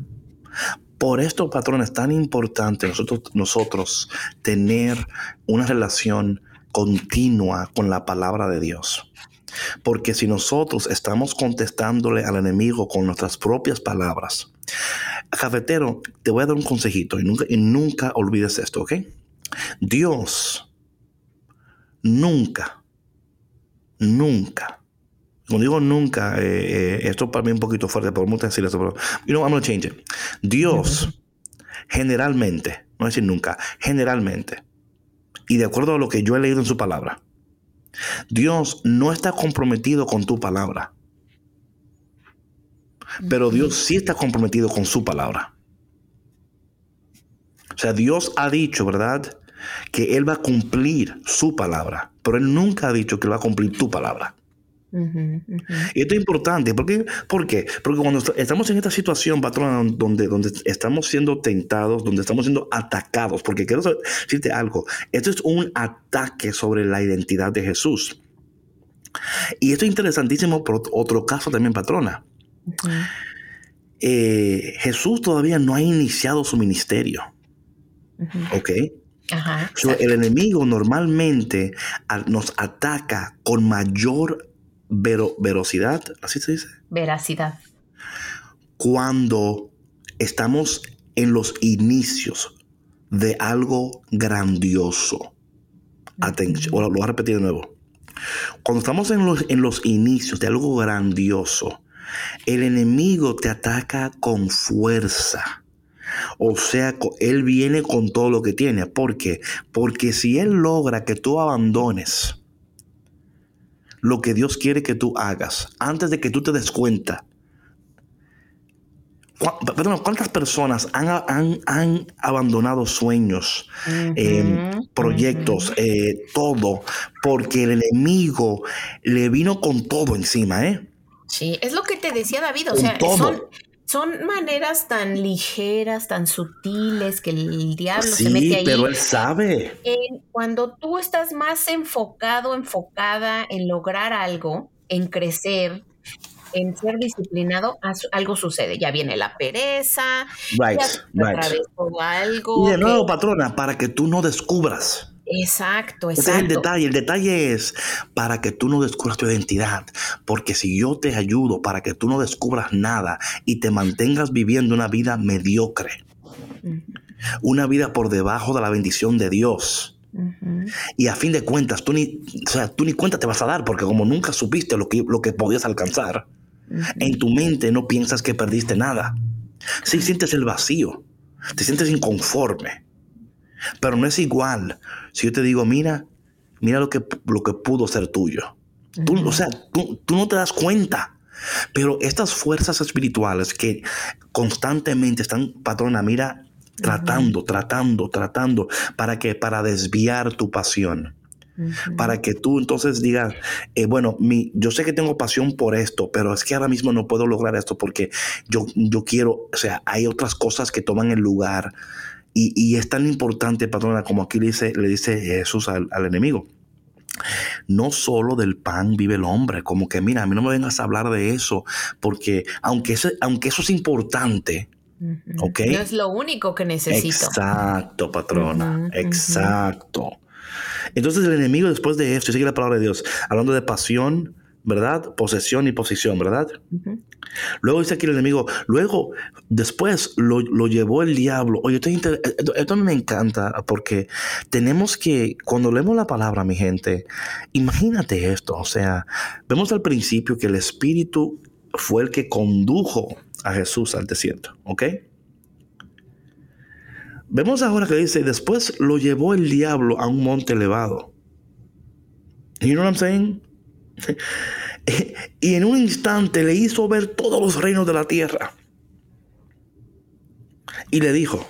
Por esto, patrón, es tan importante nosotros, nosotros tener una relación continua con la palabra de Dios. Porque si nosotros estamos contestándole al enemigo con nuestras propias palabras, cafetero, te voy a dar un consejito y nunca, y nunca olvides esto, ¿ok? Dios nunca, nunca, cuando digo nunca, eh, eh, esto para mí es un poquito fuerte, pero mucho decir eso, pero, you know, I'm to change it. Dios, generalmente, no decir nunca, generalmente, y de acuerdo a lo que yo he leído en su palabra, Dios no está comprometido con tu palabra. Pero Dios sí está comprometido con su palabra. O sea, Dios ha dicho, ¿verdad? Que Él va a cumplir su palabra. Pero Él nunca ha dicho que Él va a cumplir tu palabra. Y esto es importante. ¿Por qué? Porque cuando estamos en esta situación, patrón, donde, donde estamos siendo tentados, donde estamos siendo atacados, porque quiero decirte algo, esto es un ataque sobre la identidad de Jesús. Y esto es interesantísimo por otro caso también, patrona. Eh, Jesús todavía no ha iniciado su ministerio. ¿Ok? el enemigo normalmente nos ataca con mayor vero, verosidad, así se dice. Veracidad. Cuando estamos en los inicios de algo grandioso. Atención, lo voy a repetir de nuevo. Cuando estamos en los, en los inicios de algo grandioso, el enemigo te ataca con fuerza. O sea, él viene con todo lo que tiene. ¿Por qué? Porque si él logra que tú abandones lo que Dios quiere que tú hagas antes de que tú te des cuenta. Perdón, ¿cuántas personas han, han, abandonado sueños, em, proyectos, eh, todo, porque el enemigo le vino con todo encima, ¿eh? Sí, es lo que te decía David, o sea, son, son maneras tan ligeras, tan sutiles que el diablo se mete ahí. Pero él sabe. cuando tú estás más enfocado, enfocada en lograr algo, en crecer, en ser disciplinado, algo sucede. Ya viene la pereza, right, ya algo. Y de nuevo, patrona, para que tú no descubras Exacto, exacto. Ese es el detalle. El detalle es para que tú no descubras tu identidad. Porque si yo te ayudo para que tú no descubras nada y te mantengas viviendo una vida mediocre, una vida por debajo de la bendición de Dios. Y a fin de cuentas, tú ni, o sea, tú ni cuenta te vas a dar, porque como nunca supiste lo que, lo que podías alcanzar, en tu mente no piensas que perdiste nada. Sí sientes el vacío, te sientes inconforme, pero no es igual si yo te digo, mira, mira lo que, lo que pudo ser tuyo. Tú, o sea, tú, tú no te das cuenta. Pero estas fuerzas espirituales que constantemente están, patrona, mira, tratando, tratando, tratando, ¿para que Para desviar tu pasión. Para que tú entonces digas, eh, bueno, mi, yo sé que tengo pasión por esto, pero es que ahora mismo no puedo lograr esto porque yo, yo quiero, o sea, hay otras cosas que toman el lugar y, es tan importante, patrona, como aquí le dice, le dice Jesús al, enemigo. No solo del pan vive el hombre, como que mira, a mí no me vengas a hablar de eso, porque aunque, aunque eso es importante, No es lo único que necesito. Exacto, patrona, exacto. Entonces el enemigo después de esto, sigue la palabra de Dios, hablando de pasión, ¿verdad? Posesión y posición, ¿verdad? Luego dice aquí el enemigo, luego, después lo, llevó el diablo. Oye, esto, esto, me encanta porque tenemos que, cuando leemos la palabra, mi gente, imagínate esto, o sea, vemos al principio que el Espíritu fue el que condujo a Jesús al desierto, ¿ok? Vemos ahora que dice, después lo llevó el diablo a un monte elevado. You know what I'm saying? y en un instante le hizo ver todos los reinos de la tierra. Y le dijo,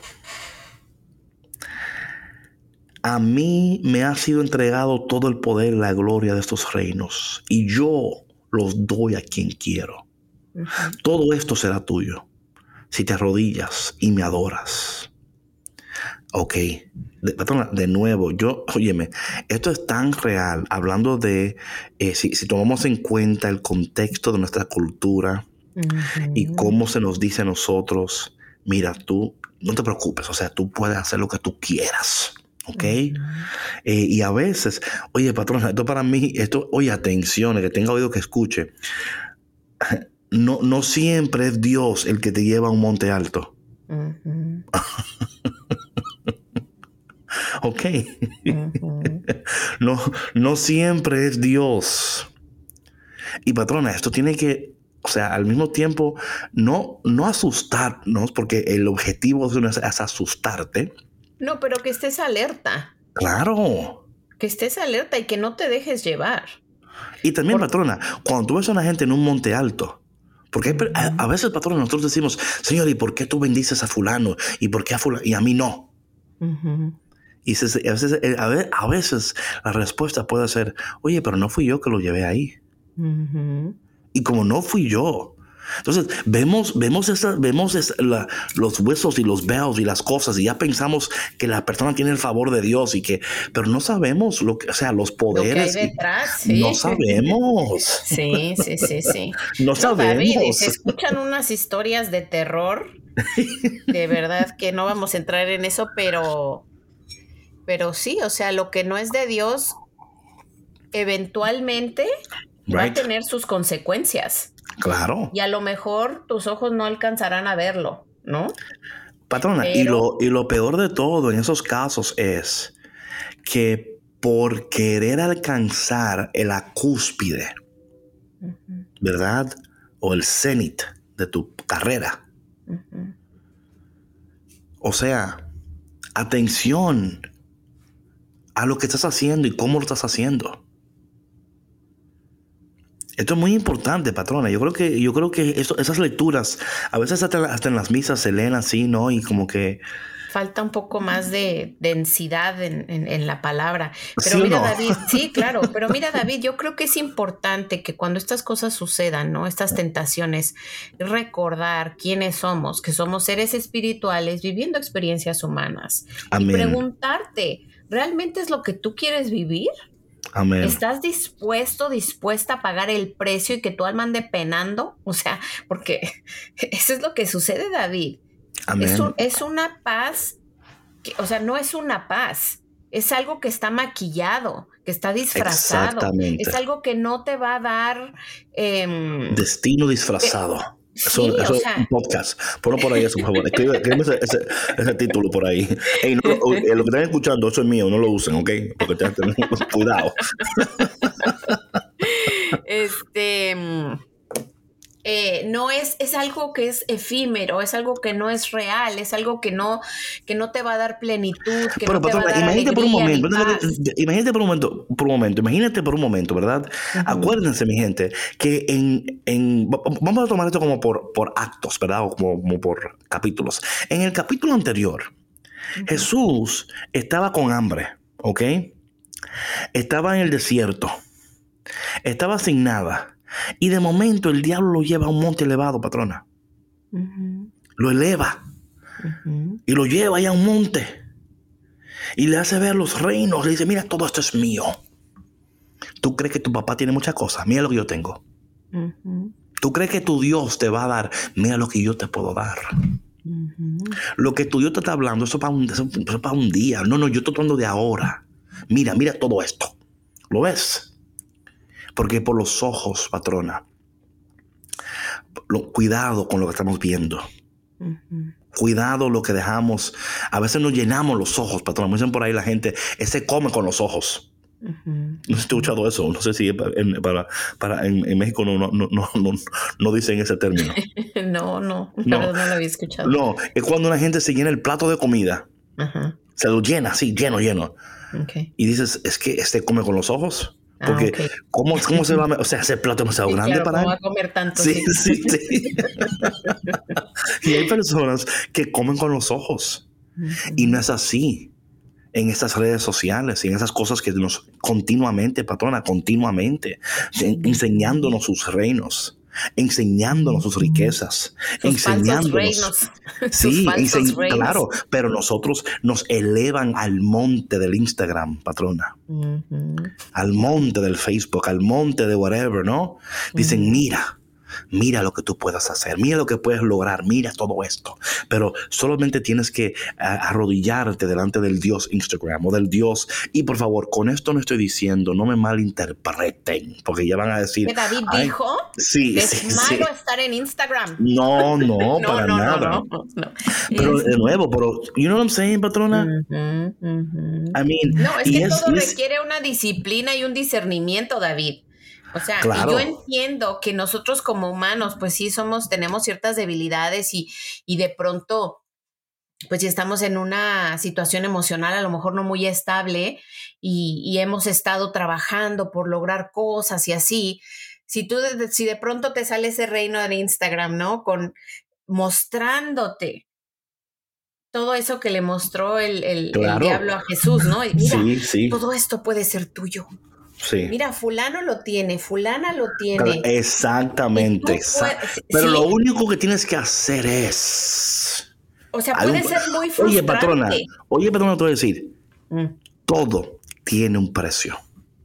a mí me ha sido entregado todo el poder y la gloria de estos reinos, y yo los doy a quien quiero. Todo esto será tuyo si te arrodillas y me adoras. Ok, de, de nuevo, yo, óyeme, esto es tan real, hablando de, eh, si, tomamos en cuenta el contexto de nuestra cultura y cómo se nos dice a nosotros, mira, tú no te preocupes, o sea, tú puedes hacer lo que tú quieras. ¿ok? Eh, y a veces, oye, patrón, esto para mí, esto, oye, atención, que tenga oído que escuche. No, no siempre es Dios el que te lleva a un monte alto. ok. no, no siempre es Dios. Y patrona, esto tiene que, o sea, al mismo tiempo, no, no asustarnos, porque el objetivo es asustarte. No, pero que estés alerta. Claro. Que estés alerta y que no te dejes llevar. Y también, patrona, cuando tú ves a una gente en un monte alto, porque a, veces, patrona, nosotros decimos, Señor, ¿y por qué tú bendices a fulano? ¿Y por qué a fulano? Y a mí no. Y a veces, eh, a veces, la respuesta puede ser, oye, pero no fui yo que lo llevé ahí. Y como no fui yo, entonces vemos, vemos, esa, vemos los huesos y los veos y las cosas y ya pensamos que la persona tiene el favor de Dios y que, pero no sabemos lo que, o sea, los poderes. detrás, No sabemos. Sí, sí, sí, sí. no, sabemos. se escuchan unas historias de terror. De verdad que no vamos a entrar en eso, pero pero sí, o sea, lo que no es de Dios, eventualmente va a tener sus consecuencias. Claro. Y a lo mejor tus ojos no alcanzarán a verlo, ¿no? Patrona, y, lo, y lo peor de todo en esos casos es que por querer alcanzar la cúspide, ¿verdad? O el cenit de tu carrera. O sea, atención, a lo que estás haciendo y cómo lo estás haciendo. Esto es muy importante, patrona. Yo creo que, yo creo que esas lecturas, a veces hasta, en las misas se leen así, ¿no? Y como que... Falta un poco más de densidad en, la palabra. Pero mira, David, sí, claro, pero mira, David, yo creo que es importante que cuando estas cosas sucedan, ¿no? Estas tentaciones, recordar quiénes somos, que somos seres espirituales viviendo experiencias humanas. Y preguntarte, ¿realmente es lo que tú quieres vivir? Amén. ¿Estás dispuesto, dispuesta a pagar el precio y que tu alma ande penando? O sea, porque eso es lo que sucede, David. Amén. Es, una paz, que, o sea, no es una paz, es algo que está maquillado, que está disfrazado. Exactamente. Es algo que no te va a dar... Em, Destino disfrazado. Eso, es un podcast. Ponlo por ahí, eso, por favor. Escribe, ese, título por ahí. Eh, lo, que están escuchando, eso es mío, no lo usen, ¿ok? Porque tengan cuidado. Este. Eh, no es, es algo que es efímero, es algo que no es real, es algo que no, que no te va a dar plenitud, que no te va a dar imagínate por un momento, imagínate por un momento, por un momento, imagínate por un momento, ¿verdad? Acuérdense, mi gente, que en, en- va- vamos a tomar esto como por, por actos, ¿verdad? O como, como por capítulos. En el capítulo anterior, Jesús estaba con hambre, ¿ok? Estaba en el desierto, estaba sin nada. Y de momento el diablo lo lleva a un monte elevado, patrona. Lo eleva y lo lleva allá a un monte. Y le hace ver los reinos. Le dice, mira, todo esto es mío. Tú crees que tu papá tiene muchas cosas. Mira lo que yo tengo. Tú crees que tu Dios te va a dar. Mira lo que yo te puedo dar. Lo que tu Dios te está hablando, eso es para un, eso para un día. No, no, yo estoy hablando de ahora. Mira, mira todo esto. ¿Lo ves? Porque por los ojos, patrona. Lo- cuidado con lo que estamos viendo. Ujú. Cuidado lo que dejamos. A veces nos llenamos los ojos, patrón. Me dicen por ahí la gente, ese come con los ojos. No sé si te he escuchado eso. No sé si en, para, para, en, en México no, no, no, no, no, no dicen ese término. No, no, No. no lo había escuchado. No, es cuando una gente se llena el plato de comida. Se lo llena, así, lleno, lleno. ok. Y dices, es que este come con los ojos. Ah, Porque, ok. ¿cómo, ¿cómo se va a... O sea, ese plato demasiado Sí, grande claro, para ¿cómo va a comer tanto? Sí, sí, sí. y hay personas que comen con los ojos. Y no es así en estas redes sociales y en esas cosas que nos continuamente, patrona, continuamente, en- enseñándonos sus reinos, enseñándonos sus riquezas, Sus enseñándonos. reinos. Sí, enseñ- reinos. claro, pero nosotros nos elevan al monte del Instagram, patrona, al monte del Facebook, al monte de whatever, ¿no? Dicen, mira, mira lo que tú puedas hacer, mira lo que puedes lograr, mira todo esto. Pero solamente tienes que arrodillarte delante del Dios Instagram o del Dios. Y por favor, con esto no estoy diciendo, no me malinterpreten, porque ya van a decir, ¿Que David "Ay, dijo sí, es sí". malo estar en Instagram. No, no, para nada. no, no. Pero Es- de nuevo, pero, you know what I'm saying, patrona? I mean, No, es que todo y es- requiere una disciplina y un discernimiento, David. O sea, Claro. yo entiendo que nosotros como humanos, pues sí somos, tenemos ciertas debilidades y, y de pronto, pues si estamos en una situación emocional a lo mejor no muy estable y, y hemos estado trabajando por lograr cosas y así, si tú, de- si de pronto te sale ese reino de Instagram, ¿no? Con mostrándote todo eso que le mostró el, el- diablo a Jesús, ¿no? Y mira, sí, sí, todo esto puede ser tuyo. Sí. Mira, fulano lo tiene, fulana lo tiene. Exactamente. Puedes- Pero sí. lo único que tienes que hacer es. o sea, puede ser muy frustrante. Oye, patrona, oye, patrona, te voy a decir, Mm, todo tiene un precio.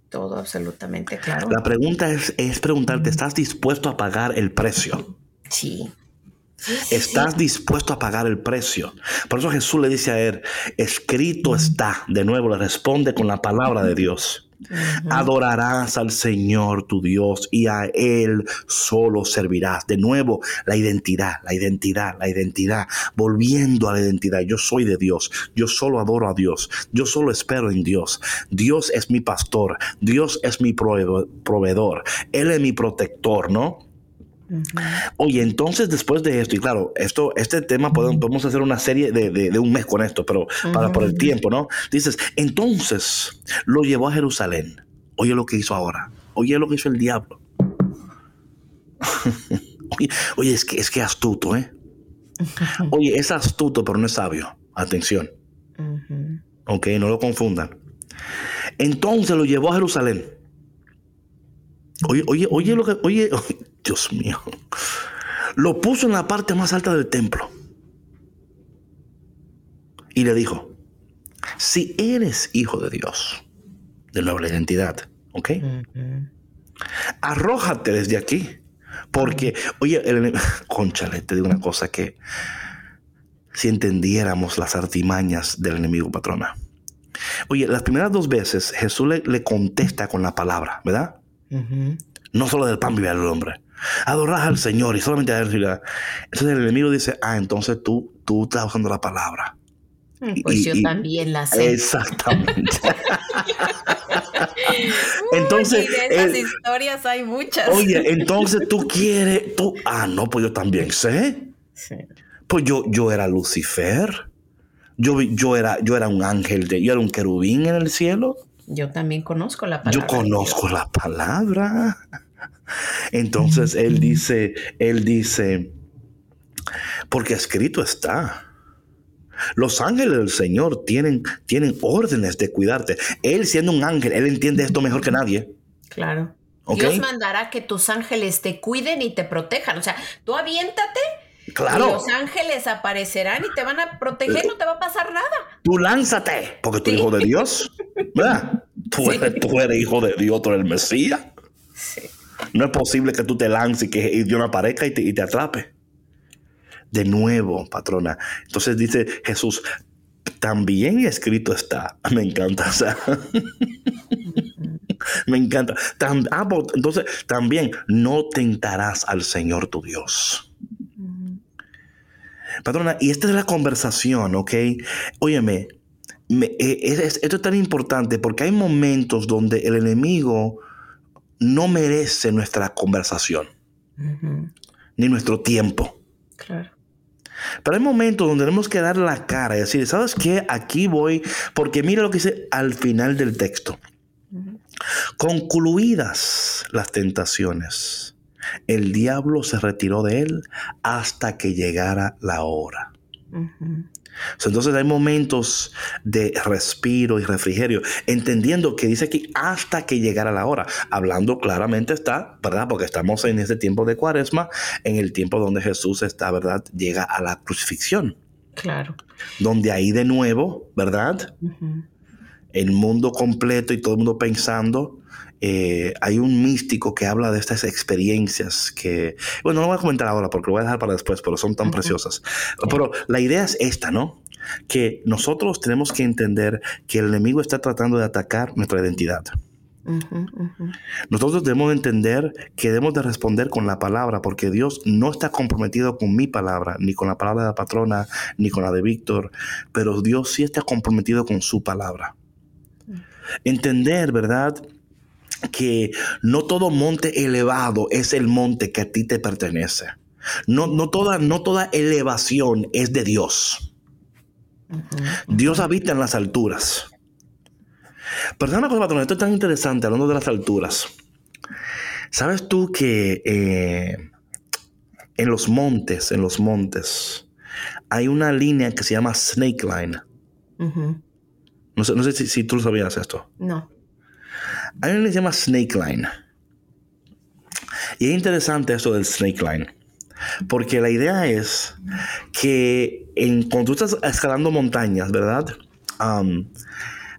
todo, absolutamente, claro. La pregunta es, es preguntarte, ¿estás dispuesto a pagar el precio? Sí. ¿Estás dispuesto a pagar el precio? Por eso Jesús le dice a él, escrito está, de nuevo le responde con la palabra de Dios. Adorarás al Señor tu Dios y a Él solo servirás. De nuevo, la identidad, la identidad, la identidad. Volviendo a la identidad. Yo soy de Dios. Yo solo adoro a Dios. Yo solo espero en Dios. Dios es mi pastor. Dios es mi prove- proveedor. Él es mi protector, ¿no? Oye, entonces después de esto, y claro, esto, este tema podemos, podemos hacer una serie de, de- de un mes con esto, pero para por el tiempo, ¿no? Dices, entonces lo llevó a Jerusalén. Oye lo que hizo ahora. Oye lo que hizo el diablo. oye, oye, es que es que astuto, ¿eh? Oye, es astuto, pero no es sabio. Atención, Ujú. ¿ok? No lo confundan. Entonces lo llevó a Jerusalén. Oye, oye, oye lo que, oye, oye, Dios mío. Lo puso en la parte más alta del templo. Y le dijo, si eres hijo de Dios, de nuevo la identidad, ¿ok? Arrójate desde aquí. Porque, oye, el, conchale, te digo una cosa que si entendiéramos las artimañas del enemigo patrona. Oye, las primeras dos veces Jesús le, le contesta con la palabra, ¿verdad? No solo del pan vive el hombre. Adorás al Señor y solamente a él. Entonces el enemigo dice, ah, entonces tú, tú estás usando la palabra. Pues Y- yo y- también la sé. Exactamente. entonces. de esas historias hay muchas. Oye, entonces tú quieres, tú, ah, no, pues yo también sé. Sí. Pues yo, yo era Lucifer. Yo, yo, era, yo era un ángel, de, yo era un querubín en el cielo. Yo también conozco la palabra. Yo conozco la palabra. Entonces él dice, él dice, porque escrito está. Los ángeles del Señor tienen, tienen órdenes de cuidarte. Él siendo un ángel, él entiende esto mejor que nadie. Claro. Dios mandará que tus ángeles te cuiden y te protejan. O sea, tú aviéntate Claro. Y los ángeles aparecerán y te van a proteger, no te va a pasar nada. Tú lánzate, porque tú eres hijo de Dios. ¿Verdad? Tú, eres, hijo de Dios, tú eres el Mesías. No es posible que tú te lances y que Dios no aparezca y te, y te atrape. De nuevo, patrona. Entonces dice Jesús, también escrito está. Me encanta. Me encanta. ah, pues, entonces, también no tentarás al Señor tu Dios. Patrona, y esta es la conversación, ¿ok? Óyeme, eh, esto es tan importante porque hay momentos donde el enemigo no merece nuestra conversación, ni nuestro tiempo. Claro. Pero hay momentos donde tenemos que dar la cara y decir, ¿sabes qué? Aquí voy, porque mira lo que dice al final del texto. Concluidas las tentaciones el diablo se retiró de él hasta que llegara la hora. Entonces hay momentos de respiro y refrigerio, entendiendo que dice aquí hasta que llegara la hora. Hablando claramente está, ¿verdad? Porque estamos en ese tiempo de cuaresma, en el tiempo donde Jesús está, ¿verdad? Llega a la crucifixión. Claro. Donde ahí de nuevo, ¿verdad? El mundo completo y todo el mundo pensando eh, hay un místico que habla de estas experiencias que, bueno, no lo voy a comentar ahora porque lo voy a dejar para después, pero son tan preciosas. Pero la idea es esta, ¿no? Que nosotros tenemos que entender que el enemigo está tratando de atacar nuestra identidad. Nosotros debemos entender que debemos de responder con la palabra, porque Dios no está comprometido con mi palabra, ni con la palabra de la patrona, ni con la de Víctor, pero Dios sí está comprometido con su palabra. Entender, ¿verdad? Que no todo monte elevado es el monte que a ti te pertenece. No, no, toda, no toda elevación es de Dios. Dios habita en las alturas. Pero una cosa, patrón, esto es tan interesante hablando de las alturas. ¿Sabes tú que eh, en los montes, en los montes, hay una línea que se llama Snake Line? No sé, no sé si, si, tú sabías esto. No. Hay una que se llama Snake Line. Y es interesante eso del Snake Line. Porque la idea es que en, cuando tú estás escalando montañas, ¿verdad? Um,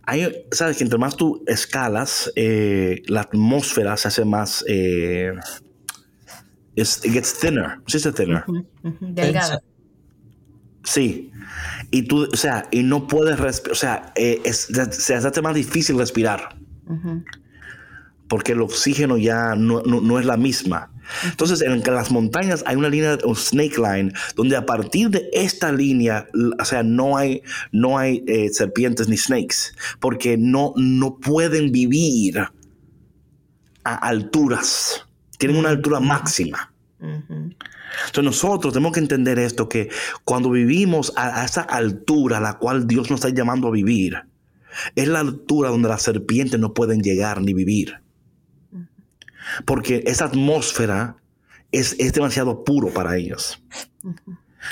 hay, sabes que entre más tú escalas, eh, la atmósfera se hace más. Eh, it gets thinner. ¿Sí se thinner? Delgada. Sí. Y tú, o sea, y no puedes respirar. O sea, eh, se hace más difícil respirar porque el oxígeno ya no, es la misma. Entonces, en las montañas hay una línea, un snake line, donde a partir de esta línea, o sea, no hay, no hay eh, serpientes ni snakes, porque no, no pueden vivir a alturas, tienen una altura máxima. Entonces nosotros tenemos que entender esto, que cuando vivimos a, a esa altura a la cual Dios nos está llamando a vivir, es la altura donde las serpientes no pueden llegar ni vivir. Porque esa atmósfera es, demasiado puro para ellos.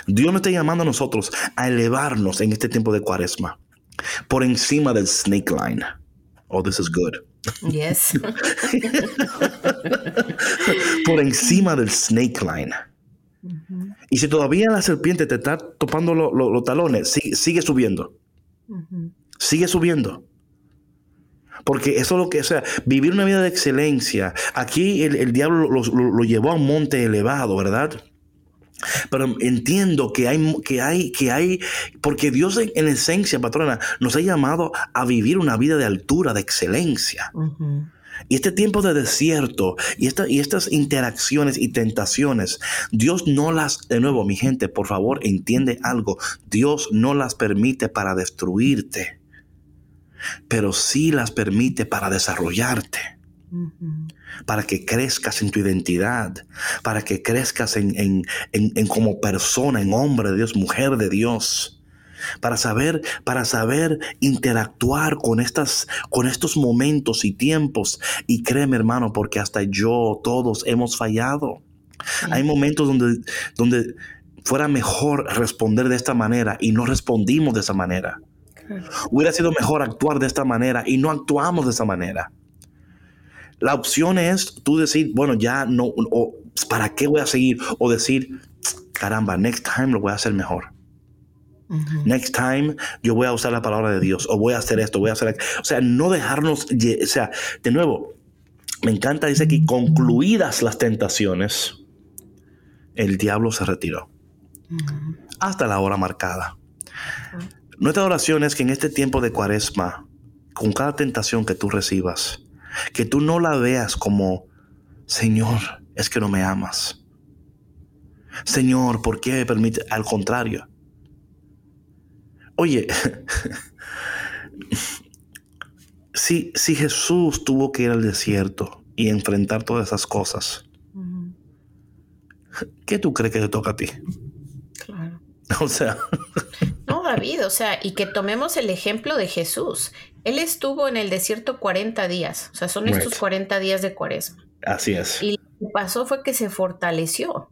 Dios nos está llamando a nosotros a elevarnos en este tiempo de cuaresma por encima del snake line. Oh, this is good. Yes. por encima del snake line. Y si todavía la serpiente te está topando los talones, sigue, subiendo. Sigue subiendo. Porque eso es lo que, o sea, vivir una vida de excelencia. Aquí el, diablo lo, llevó a un monte elevado, ¿verdad? Pero entiendo que hay, que hay, que hay, porque Dios en, esencia, patrona, nos ha llamado a vivir una vida de altura, de excelencia. Y este tiempo de desierto y, esta, y estas interacciones y tentaciones, Dios no las, de nuevo, mi gente, por favor, entiende algo. Dios no las permite para destruirte pero sí las permite para desarrollarte. para que crezcas en tu identidad, para que crezcas en, en, como persona, en hombre de Dios, mujer de Dios. Para saber, para saber interactuar con estas, con estos momentos y tiempos. Y créeme, hermano, porque hasta yo, todos hemos fallado. Hay momentos donde, donde fuera mejor responder de esta manera y no respondimos de esa manera. Hubiera sido mejor actuar de esta manera y no actuamos de esa manera. La opción es tú decir, bueno, ya no, o ¿para qué voy a seguir? O decir, caramba, next time lo voy a hacer mejor. Next time yo voy a usar la palabra de Dios o voy a hacer esto, voy a hacer O sea, no dejarnos, o sea, de nuevo, me encanta, dice aquí, concluidas las tentaciones, el diablo se retiró hasta la hora marcada. Nuestra oración es que en este tiempo de cuaresma, con cada tentación que tú recibas, que tú no la veas como, Señor, es que no me amas. Señor, ¿por qué me permite? Al contrario. Oye, si, si Jesús tuvo que ir al desierto y enfrentar todas esas cosas, ¿qué tú crees que te toca a ti? O sea. No, David, o sea, y que tomemos el ejemplo de Jesús. Él estuvo en el desierto 40 días, o sea, son estos 40 días de cuaresma. Así es. Y lo que pasó fue que se fortaleció.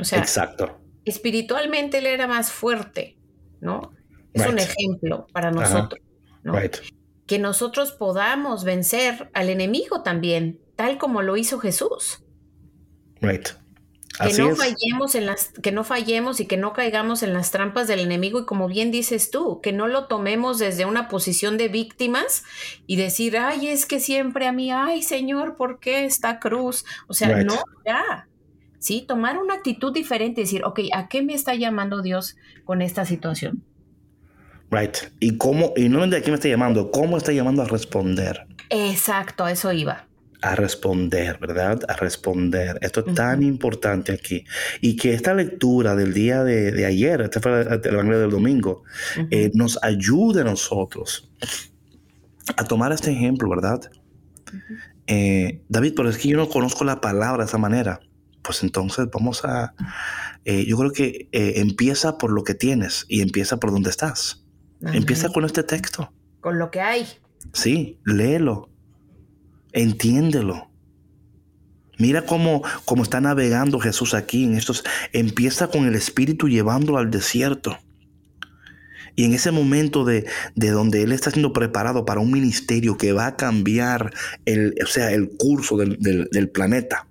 O sea, Exacto. espiritualmente él era más fuerte, ¿no? Es un ejemplo para nosotros, ¿no? Que nosotros podamos vencer al enemigo también, tal como lo hizo Jesús. Right que no fallemos en las, que no fallemos y que no caigamos en las trampas del enemigo y como bien dices tú, que no lo tomemos desde una posición de víctimas y decir, ay, es que siempre a mí, ay, Señor, ¿por qué esta cruz? O sea, no, ya. Sí, tomar una actitud diferente, decir, ok, ¿a qué me está llamando Dios con esta situación? Right. Y cómo, y no de aquí me está llamando, cómo está llamando a responder. Exacto, eso iba a responder, ¿verdad? A responder. Esto es tan importante aquí. Y que esta lectura del día de, ayer, este fue el Evangelio del domingo, eh, nos ayude a nosotros a tomar este ejemplo, ¿verdad? Eh, David, pero es que yo no conozco la palabra de esa manera. Pues entonces vamos a... Eh, yo creo que empieza por lo que tienes y empieza por donde estás. Empieza con este texto. Con lo que hay. Sí, léelo, Entiéndelo. Mira cómo, cómo, está navegando Jesús aquí en estos. Empieza con el Espíritu llevándolo al desierto. Y en ese momento de, donde Él está siendo preparado para un ministerio que va a cambiar el, o sea, el curso del, planeta.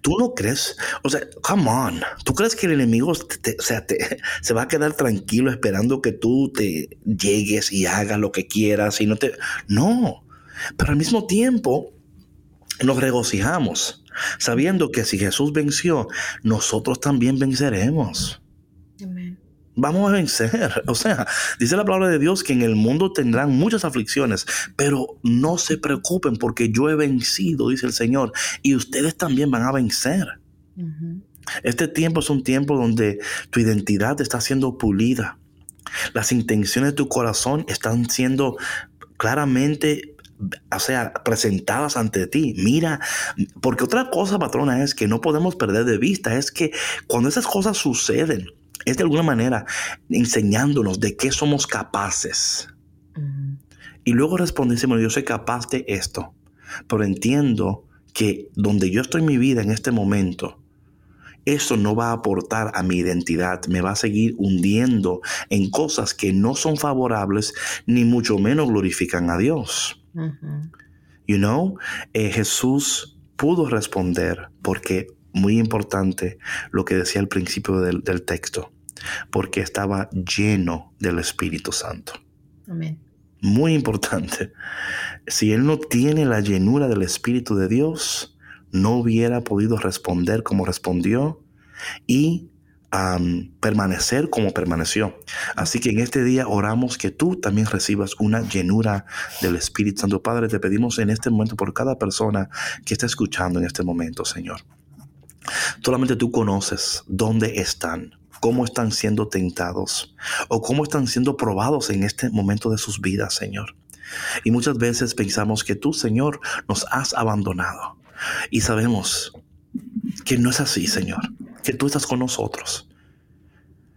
¿Tú no crees? O sea, come on. ¿Tú crees que el enemigo sea, se va a quedar tranquilo esperando que tú te llegues y hagas lo que quieras y no te... No. Pero al mismo tiempo nos regocijamos, sabiendo que si Jesús venció, nosotros también venceremos. Vamos a vencer. O sea, dice la palabra de Dios que en el mundo tendrán muchas aflicciones, pero no se preocupen porque yo he vencido, dice el Señor, y ustedes también van a vencer. Este tiempo es un tiempo donde tu identidad está siendo pulida. Las intenciones de tu corazón están siendo claramente o sea, presentadas ante ti. Mira, porque otra cosa, patrona, es que no podemos perder de vista, es que cuando esas cosas suceden, es de alguna manera enseñándonos de qué somos capaces. Y luego respondísemos, yo soy capaz de esto, pero entiendo que donde yo estoy en mi vida en este momento, eso no va a aportar a mi identidad, me va a seguir hundiendo en cosas que no son favorables ni mucho menos glorifican a Dios. You know, eh, Jesús pudo responder porque, muy importante lo que decía al principio del, texto, porque estaba lleno del Espíritu Santo. Muy importante. Si él no tiene la llenura del Espíritu de Dios, no hubiera podido responder como respondió y permanecer como permaneció. Así que en este día oramos que tú también recibas una llenura del Espíritu Santo. Padre, te pedimos en este momento por cada persona que está escuchando en este momento, Señor. Solamente tú conoces dónde están, cómo están siendo tentados o cómo están siendo probados en este momento de sus vidas, Señor. Y muchas veces pensamos que tú, Señor, nos has abandonado. Y sabemos que no es así, Señor, que tú estás con nosotros.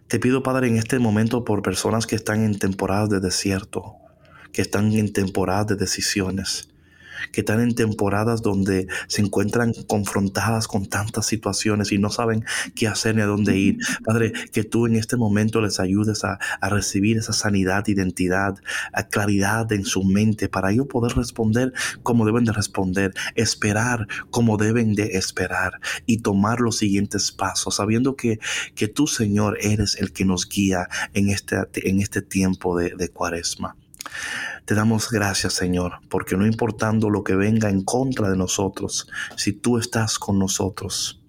Te pido, Padre, en este momento por personas que están en temporadas de desierto, que están en temporadas de decisiones, que están en temporadas donde se encuentran confrontadas con tantas situaciones y no saben qué hacer ni a dónde ir. Padre, que tú en este momento les ayudes a, recibir esa sanidad, identidad, a claridad en su mente para ellos poder responder como deben de responder, esperar como deben de esperar y tomar los siguientes pasos, sabiendo que, que tú, Señor, eres el que nos guía en este, en este tiempo de, de cuaresma. Te damos gracias, Señor, porque no importando lo que venga en contra de nosotros, si tú estás con nosotros,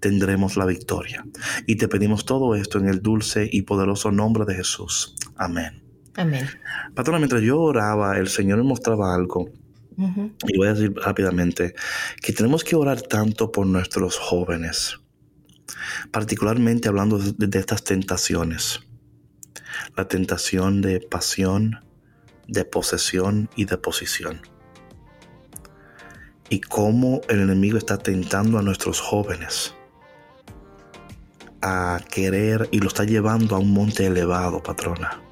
tendremos la victoria. Y te pedimos todo esto en el dulce y poderoso nombre de Jesús. Amén. Amén. Patrona, mientras yo oraba, el Señor me mostraba algo. Y voy a decir rápidamente que tenemos que orar tanto por nuestros jóvenes, particularmente hablando de estas tentaciones. La tentación de pasión, de posesión y de posición. Y cómo el enemigo está tentando a nuestros jóvenes a querer y lo está llevando a un monte elevado, patrona.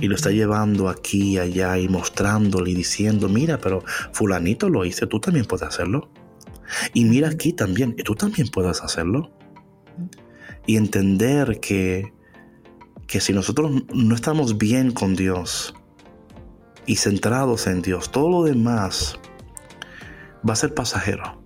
Y lo está llevando aquí y allá y mostrándole y diciendo, mira, pero fulanito lo hice, tú también puedes hacerlo. Y mira aquí también, tú también puedes hacerlo. Y entender que, que si nosotros no estamos bien con Dios, y centrados en Dios, todo lo demás va a ser pasajero.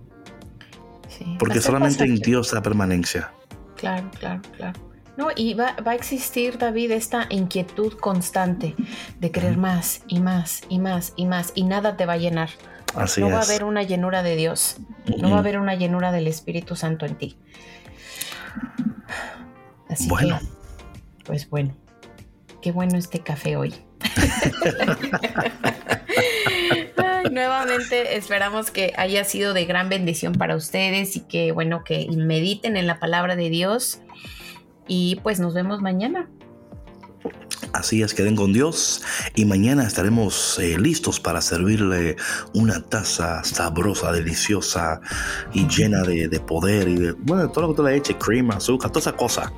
porque solamente en Dios la permanencia. Claro, claro, claro. No, y va, a existir, David, esta inquietud constante de querer más y más y más y más y nada te va a llenar. Así no va a haber una llenura de Dios, no va a haber una llenura del Espíritu Santo en ti. Así bueno. pues bueno, qué bueno este café hoy. nuevamente esperamos que haya sido de gran bendición para ustedes y que bueno que mediten en la palabra de Dios y pues nos vemos mañana. Así es, queden con Dios y mañana estaremos eh, listos para servirle una taza sabrosa, deliciosa y llena de, poder y de, bueno, todo lo que tú le eches, crema, azúcar, toda esa cosa.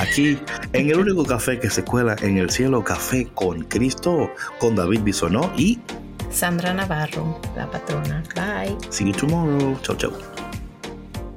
Aquí en el único café que se cuela en el cielo, Café con Cristo, con David Bisonó y Sandra Navarro, la patrona. Bye. See you tomorrow. Chau, chau.